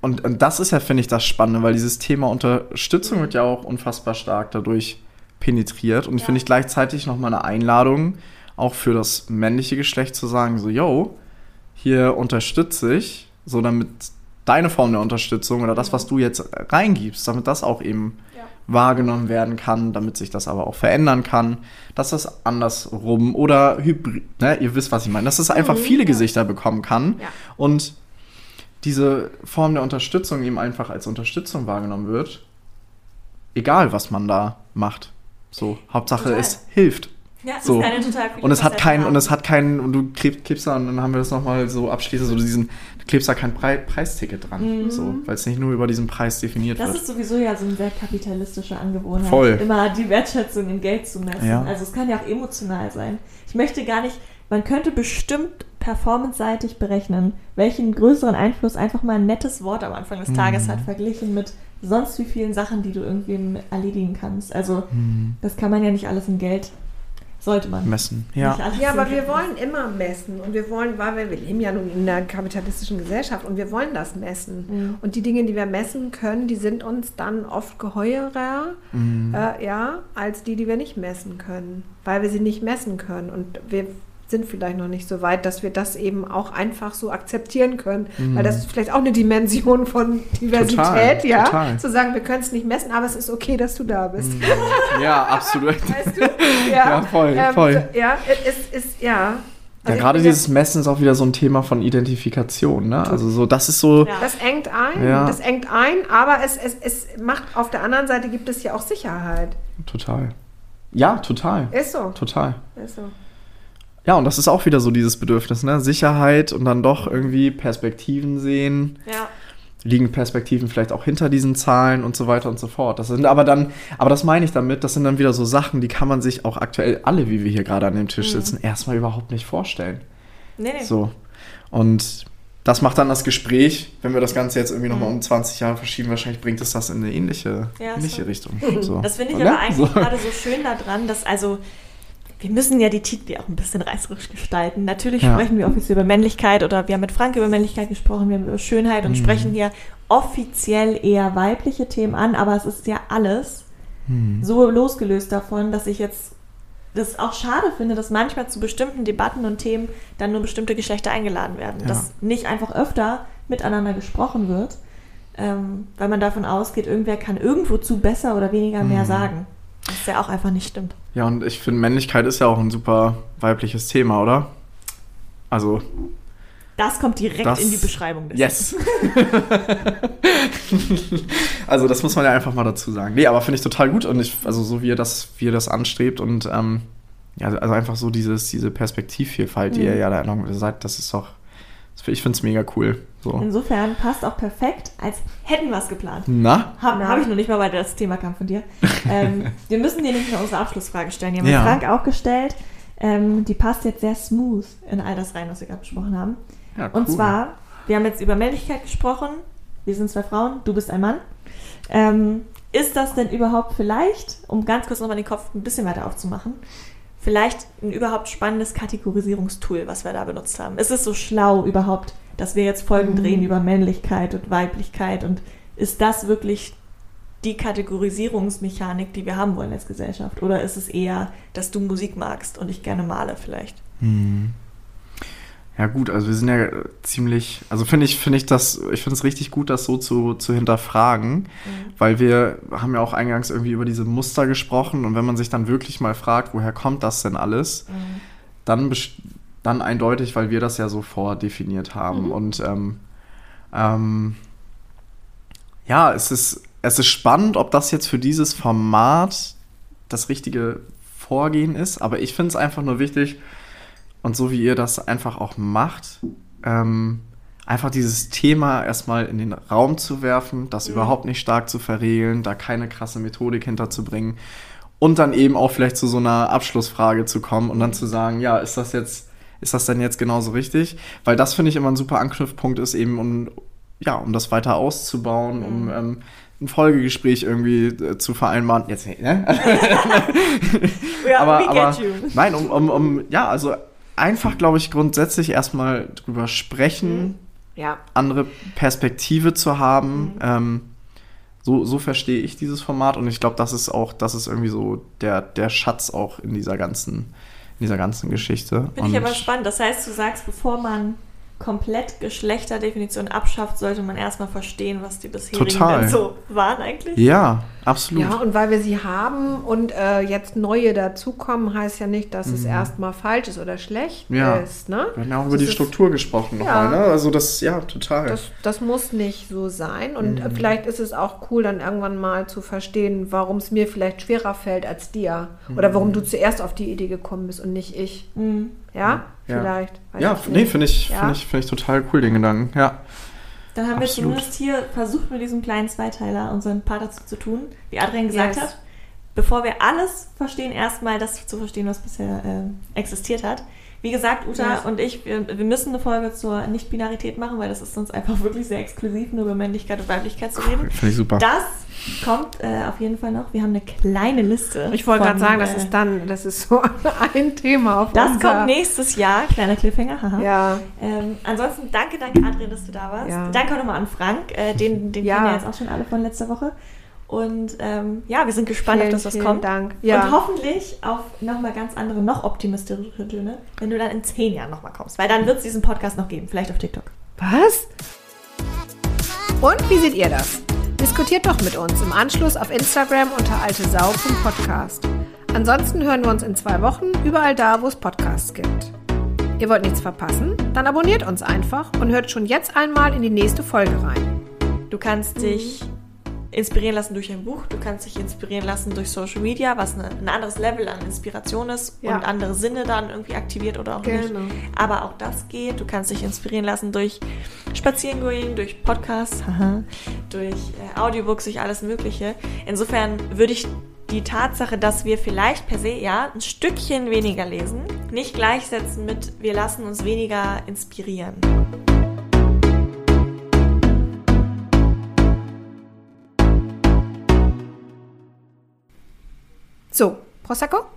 und, und das ist ja, finde ich, das Spannende, weil dieses Thema Unterstützung wird ja auch unfassbar stark dadurch penetriert. Und ich Ja. finde ich gleichzeitig nochmal eine Einladung, auch für das männliche Geschlecht zu sagen, so, yo, hier unterstütze ich, so damit deine Form der Unterstützung oder das, was du jetzt reingibst, damit das auch eben Ja. wahrgenommen werden kann, damit sich das aber auch verändern kann, dass das andersrum oder hybrid, ne, ihr wisst, was ich meine, dass es einfach viele ja. Gesichter bekommen kann Ja. und diese Form der Unterstützung eben einfach als Unterstützung wahrgenommen wird, egal was man da macht. So, Hauptsache Total. es hilft. ja, es So. ist eine total Und es hat keinen, und es hat keinen, und du klebst, da, und dann haben wir das nochmal so abschließend, so diesen, klebst da kein Pre Preisticket dran. Mhm. So, weil es nicht nur über diesen Preis definiert Das wird. ist sowieso ja so eine sehr kapitalistische Angewohnheit. Voll. Immer die Wertschätzung in Geld zu messen. Ja. Also es kann ja auch emotional sein. Ich möchte gar nicht, man könnte bestimmt performanceseitig berechnen, welchen größeren Einfluss einfach mal ein nettes Wort am Anfang des Tages Mhm. hat, verglichen mit sonst wie vielen Sachen, die du irgendwie erledigen kannst. Also Hm, das kann man ja nicht alles in Geld, sollte man. messen. Ja. Ja, aber wir wollen immer messen und wir wollen, weil wir, wir leben ja nun in einer kapitalistischen Gesellschaft und wir wollen das messen. Mhm. Und die Dinge, die wir messen können, die sind uns dann oft geheurer, Mhm. äh, ja, als die, die wir nicht messen können, weil wir sie nicht messen können. Und wir sind vielleicht noch nicht so weit, dass wir das eben auch einfach so akzeptieren können, Mhm. weil das ist vielleicht auch eine Dimension von Diversität, Total, ja, total. zu sagen, wir können es nicht messen, aber es ist okay, dass du da bist. Ja, absolut. [laughs] Weißt du? Ja, voll, Ähm, voll. so, ja, es ist, ja. Ja, Also ich gerade dieses Messen ist auch wieder so ein Thema von Identifikation, ne? Also so, das ist so, Ja. Das engt ein, Ja. das engt ein, aber es, es, es macht auf der anderen Seite gibt es ja auch Sicherheit. total. Ja, total. Ist so. Total. Ist so. Ja, und das ist auch wieder so dieses Bedürfnis, ne? Sicherheit und dann doch irgendwie Perspektiven sehen. Ja. Liegen Perspektiven vielleicht auch hinter diesen Zahlen und so weiter und so fort. Das sind aber dann, aber das meine ich damit, das sind dann wieder so Sachen, die kann man sich auch aktuell alle, wie wir hier gerade an dem Tisch sitzen, erstmal überhaupt nicht vorstellen. Nee, nee. So. Und das macht dann das Gespräch, wenn wir das Ganze jetzt irgendwie nochmal um 20 Jahre verschieben, wahrscheinlich bringt es das in eine ähnliche, Ja, ähnliche so. Richtung. So. Das finde ich aber eigentlich So. gerade so schön daran, dass also wir müssen ja die Titel auch ein bisschen reißerisch gestalten. Natürlich Ja. sprechen wir offiziell über Männlichkeit oder wir haben mit Frank über Männlichkeit gesprochen, wir haben über Schönheit Mhm. und sprechen hier offiziell eher weibliche Themen an, aber es ist ja alles Mhm. so losgelöst davon, dass ich jetzt das auch schade finde, dass manchmal zu bestimmten Debatten und Themen dann nur bestimmte Geschlechter eingeladen werden. Ja. Dass nicht einfach öfter miteinander gesprochen wird, ähm, weil man davon ausgeht, irgendwer kann irgendwozu besser oder weniger mehr Mhm. sagen. Was ja auch einfach nicht stimmt. Ja, und ich finde, Männlichkeit ist ja auch ein super weibliches Thema, oder? Also, Das kommt direkt Das- in die Beschreibung. des- yes. [laughs] also, das muss man ja einfach mal dazu sagen. Nee, aber finde ich total gut und ich, also so wie ihr das, wie ihr das anstrebt und ähm, ja, also einfach so dieses, diese Perspektivvielfalt, die Mhm. ihr ja da noch seid, das ist doch, ich finde es mega cool. So. Insofern passt auch perfekt, als hätten wir es geplant. Na? Habe hab ich noch nicht mal, weil das Thema kam von dir. [laughs] ähm, wir müssen dir nämlich noch unsere Abschlussfrage stellen. Die haben wir Ja. Frank auch gestellt. Ähm, die passt jetzt sehr smooth in all das rein, was wir gerade besprochen haben. Ja, Und cool. zwar, wir haben jetzt über Männlichkeit gesprochen. Wir sind zwei Frauen, du bist ein Mann. Ähm, ist das denn überhaupt vielleicht, um ganz kurz nochmal den Kopf ein bisschen weiter aufzumachen, vielleicht ein überhaupt spannendes Kategorisierungstool, was wir da benutzt haben? Ist es so schlau überhaupt, dass wir jetzt Folgen Mhm. drehen über Männlichkeit und Weiblichkeit? Und ist das wirklich die Kategorisierungsmechanik, die wir haben wollen als Gesellschaft? Oder ist es eher, dass du Musik magst und ich gerne male vielleicht? Hm. Ja gut, also wir sind ja ziemlich, also finde ich, finde ich das, ich finde es richtig gut, das so zu, zu hinterfragen, weil wir haben ja auch eingangs irgendwie über diese Muster gesprochen und wenn man sich dann wirklich mal fragt, woher kommt das denn alles, Mhm. dann, dann eindeutig, weil wir das ja so vordefiniert haben Mhm. und ähm, ähm, ja, es ist, es ist spannend, ob das jetzt für dieses Format das richtige Vorgehen ist, aber ich finde es einfach nur wichtig und so wie ihr das einfach auch macht, ähm, einfach dieses Thema erstmal in den Raum zu werfen, das Mhm. überhaupt nicht stark zu verregeln, da keine krasse Methodik hinterzubringen und dann eben auch vielleicht zu so einer Abschlussfrage zu kommen und dann zu sagen, ja, ist das jetzt, ist das denn jetzt genauso richtig? Weil das finde ich immer ein super Anknüpfpunkt ist eben, um, ja, um das weiter auszubauen, um Mhm. ähm, ein Folgegespräch irgendwie äh, zu vereinbaren. Jetzt, ne? [laughs] Ja, aber, aber nein, um, um, um, ja, also einfach, glaube ich, grundsätzlich erstmal drüber sprechen, Ja. andere Perspektive zu haben. Mhm. Ähm, so, so verstehe ich dieses Format und ich glaube, das ist auch, das ist irgendwie so der, der Schatz auch in dieser ganzen, in dieser ganzen Geschichte. Finde ich aber spannend. Das heißt, du sagst, bevor man komplett Geschlechterdefinition abschafft, sollte man erstmal verstehen, was die bisherigen Total. so waren eigentlich. Ja, absolut. Ja, und weil wir sie haben und äh, jetzt neue dazukommen, heißt ja nicht, dass es erstmal falsch ist oder schlecht Mhm. Ja. ist. Ne? Wir haben ja auch Das über die ist- Struktur gesprochen Ja. nochmal, ne? Also das, ja, total. Das, das muss nicht so sein. Und Mhm. vielleicht ist es auch cool, dann irgendwann mal zu verstehen, warum es mir vielleicht schwerer fällt als dir. Oder Mhm. warum du zuerst auf die Idee gekommen bist und nicht ich. Mhm. Ja? Ja. Vielleicht. Ja, ich nee, finde ich, Ja. finde ich, finde ich total cool, den Gedanken. Ja. Dann haben wir Absolut. zumindest hier versucht, mit diesem kleinen Zweiteiler unseren Part dazu zu tun, wie Adrian gesagt Yes. hat. Bevor wir alles verstehen, erstmal das zu verstehen, was bisher äh, existiert hat. Wie gesagt, Uta Yes. und ich, wir, wir müssen eine Folge zur Nicht-Binarität machen, weil das ist uns einfach wirklich sehr exklusiv, nur über Männlichkeit und Weiblichkeit zu reden. Finde ich super. Das kommt äh, auf jeden Fall noch. Wir haben eine kleine Liste. Ich wollte gerade sagen, das äh, ist dann, das ist so [laughs] ein Thema auf Das unser, kommt nächstes Jahr. Kleiner Cliffhanger. Haha. Ja, Ähm, ansonsten danke, danke Adrian, dass du da warst. Ja. Danke auch nochmal an Frank, äh, den, den Ja. kennen wir jetzt auch schon alle von letzter Woche. Und ähm, ja, wir sind gespannt vielen, auf das, was vielen kommt. Dank. Und Ja. hoffentlich auf nochmal ganz andere, noch optimistischere Töne, wenn du dann in zehn Jahren nochmal kommst. Weil dann wird es diesen Podcast noch geben, vielleicht auf TikTok. Was? Und wie seht ihr das? Diskutiert doch mit uns im Anschluss auf Instagram unter altesau.podcast. Ansonsten hören wir uns in zwei Wochen überall da, wo es Podcasts gibt. Ihr wollt nichts verpassen? Dann abonniert uns einfach und hört schon jetzt einmal in die nächste Folge rein. Du kannst dich inspirieren lassen durch ein Buch, du kannst dich inspirieren lassen durch Social Media, was eine, ein anderes Level an Inspiration ist Ja. und andere Sinne dann irgendwie aktiviert oder auch Genau. nicht. Aber auch das geht. Du kannst dich inspirieren lassen durch Spazierengehen, durch Podcasts, [laughs] haha, durch äh, Audiobooks, durch alles Mögliche. Insofern würde ich die Tatsache, dass wir vielleicht per se ja ein Stückchen weniger lesen, nicht gleichsetzen mit wir lassen uns weniger inspirieren. So, Prosecco?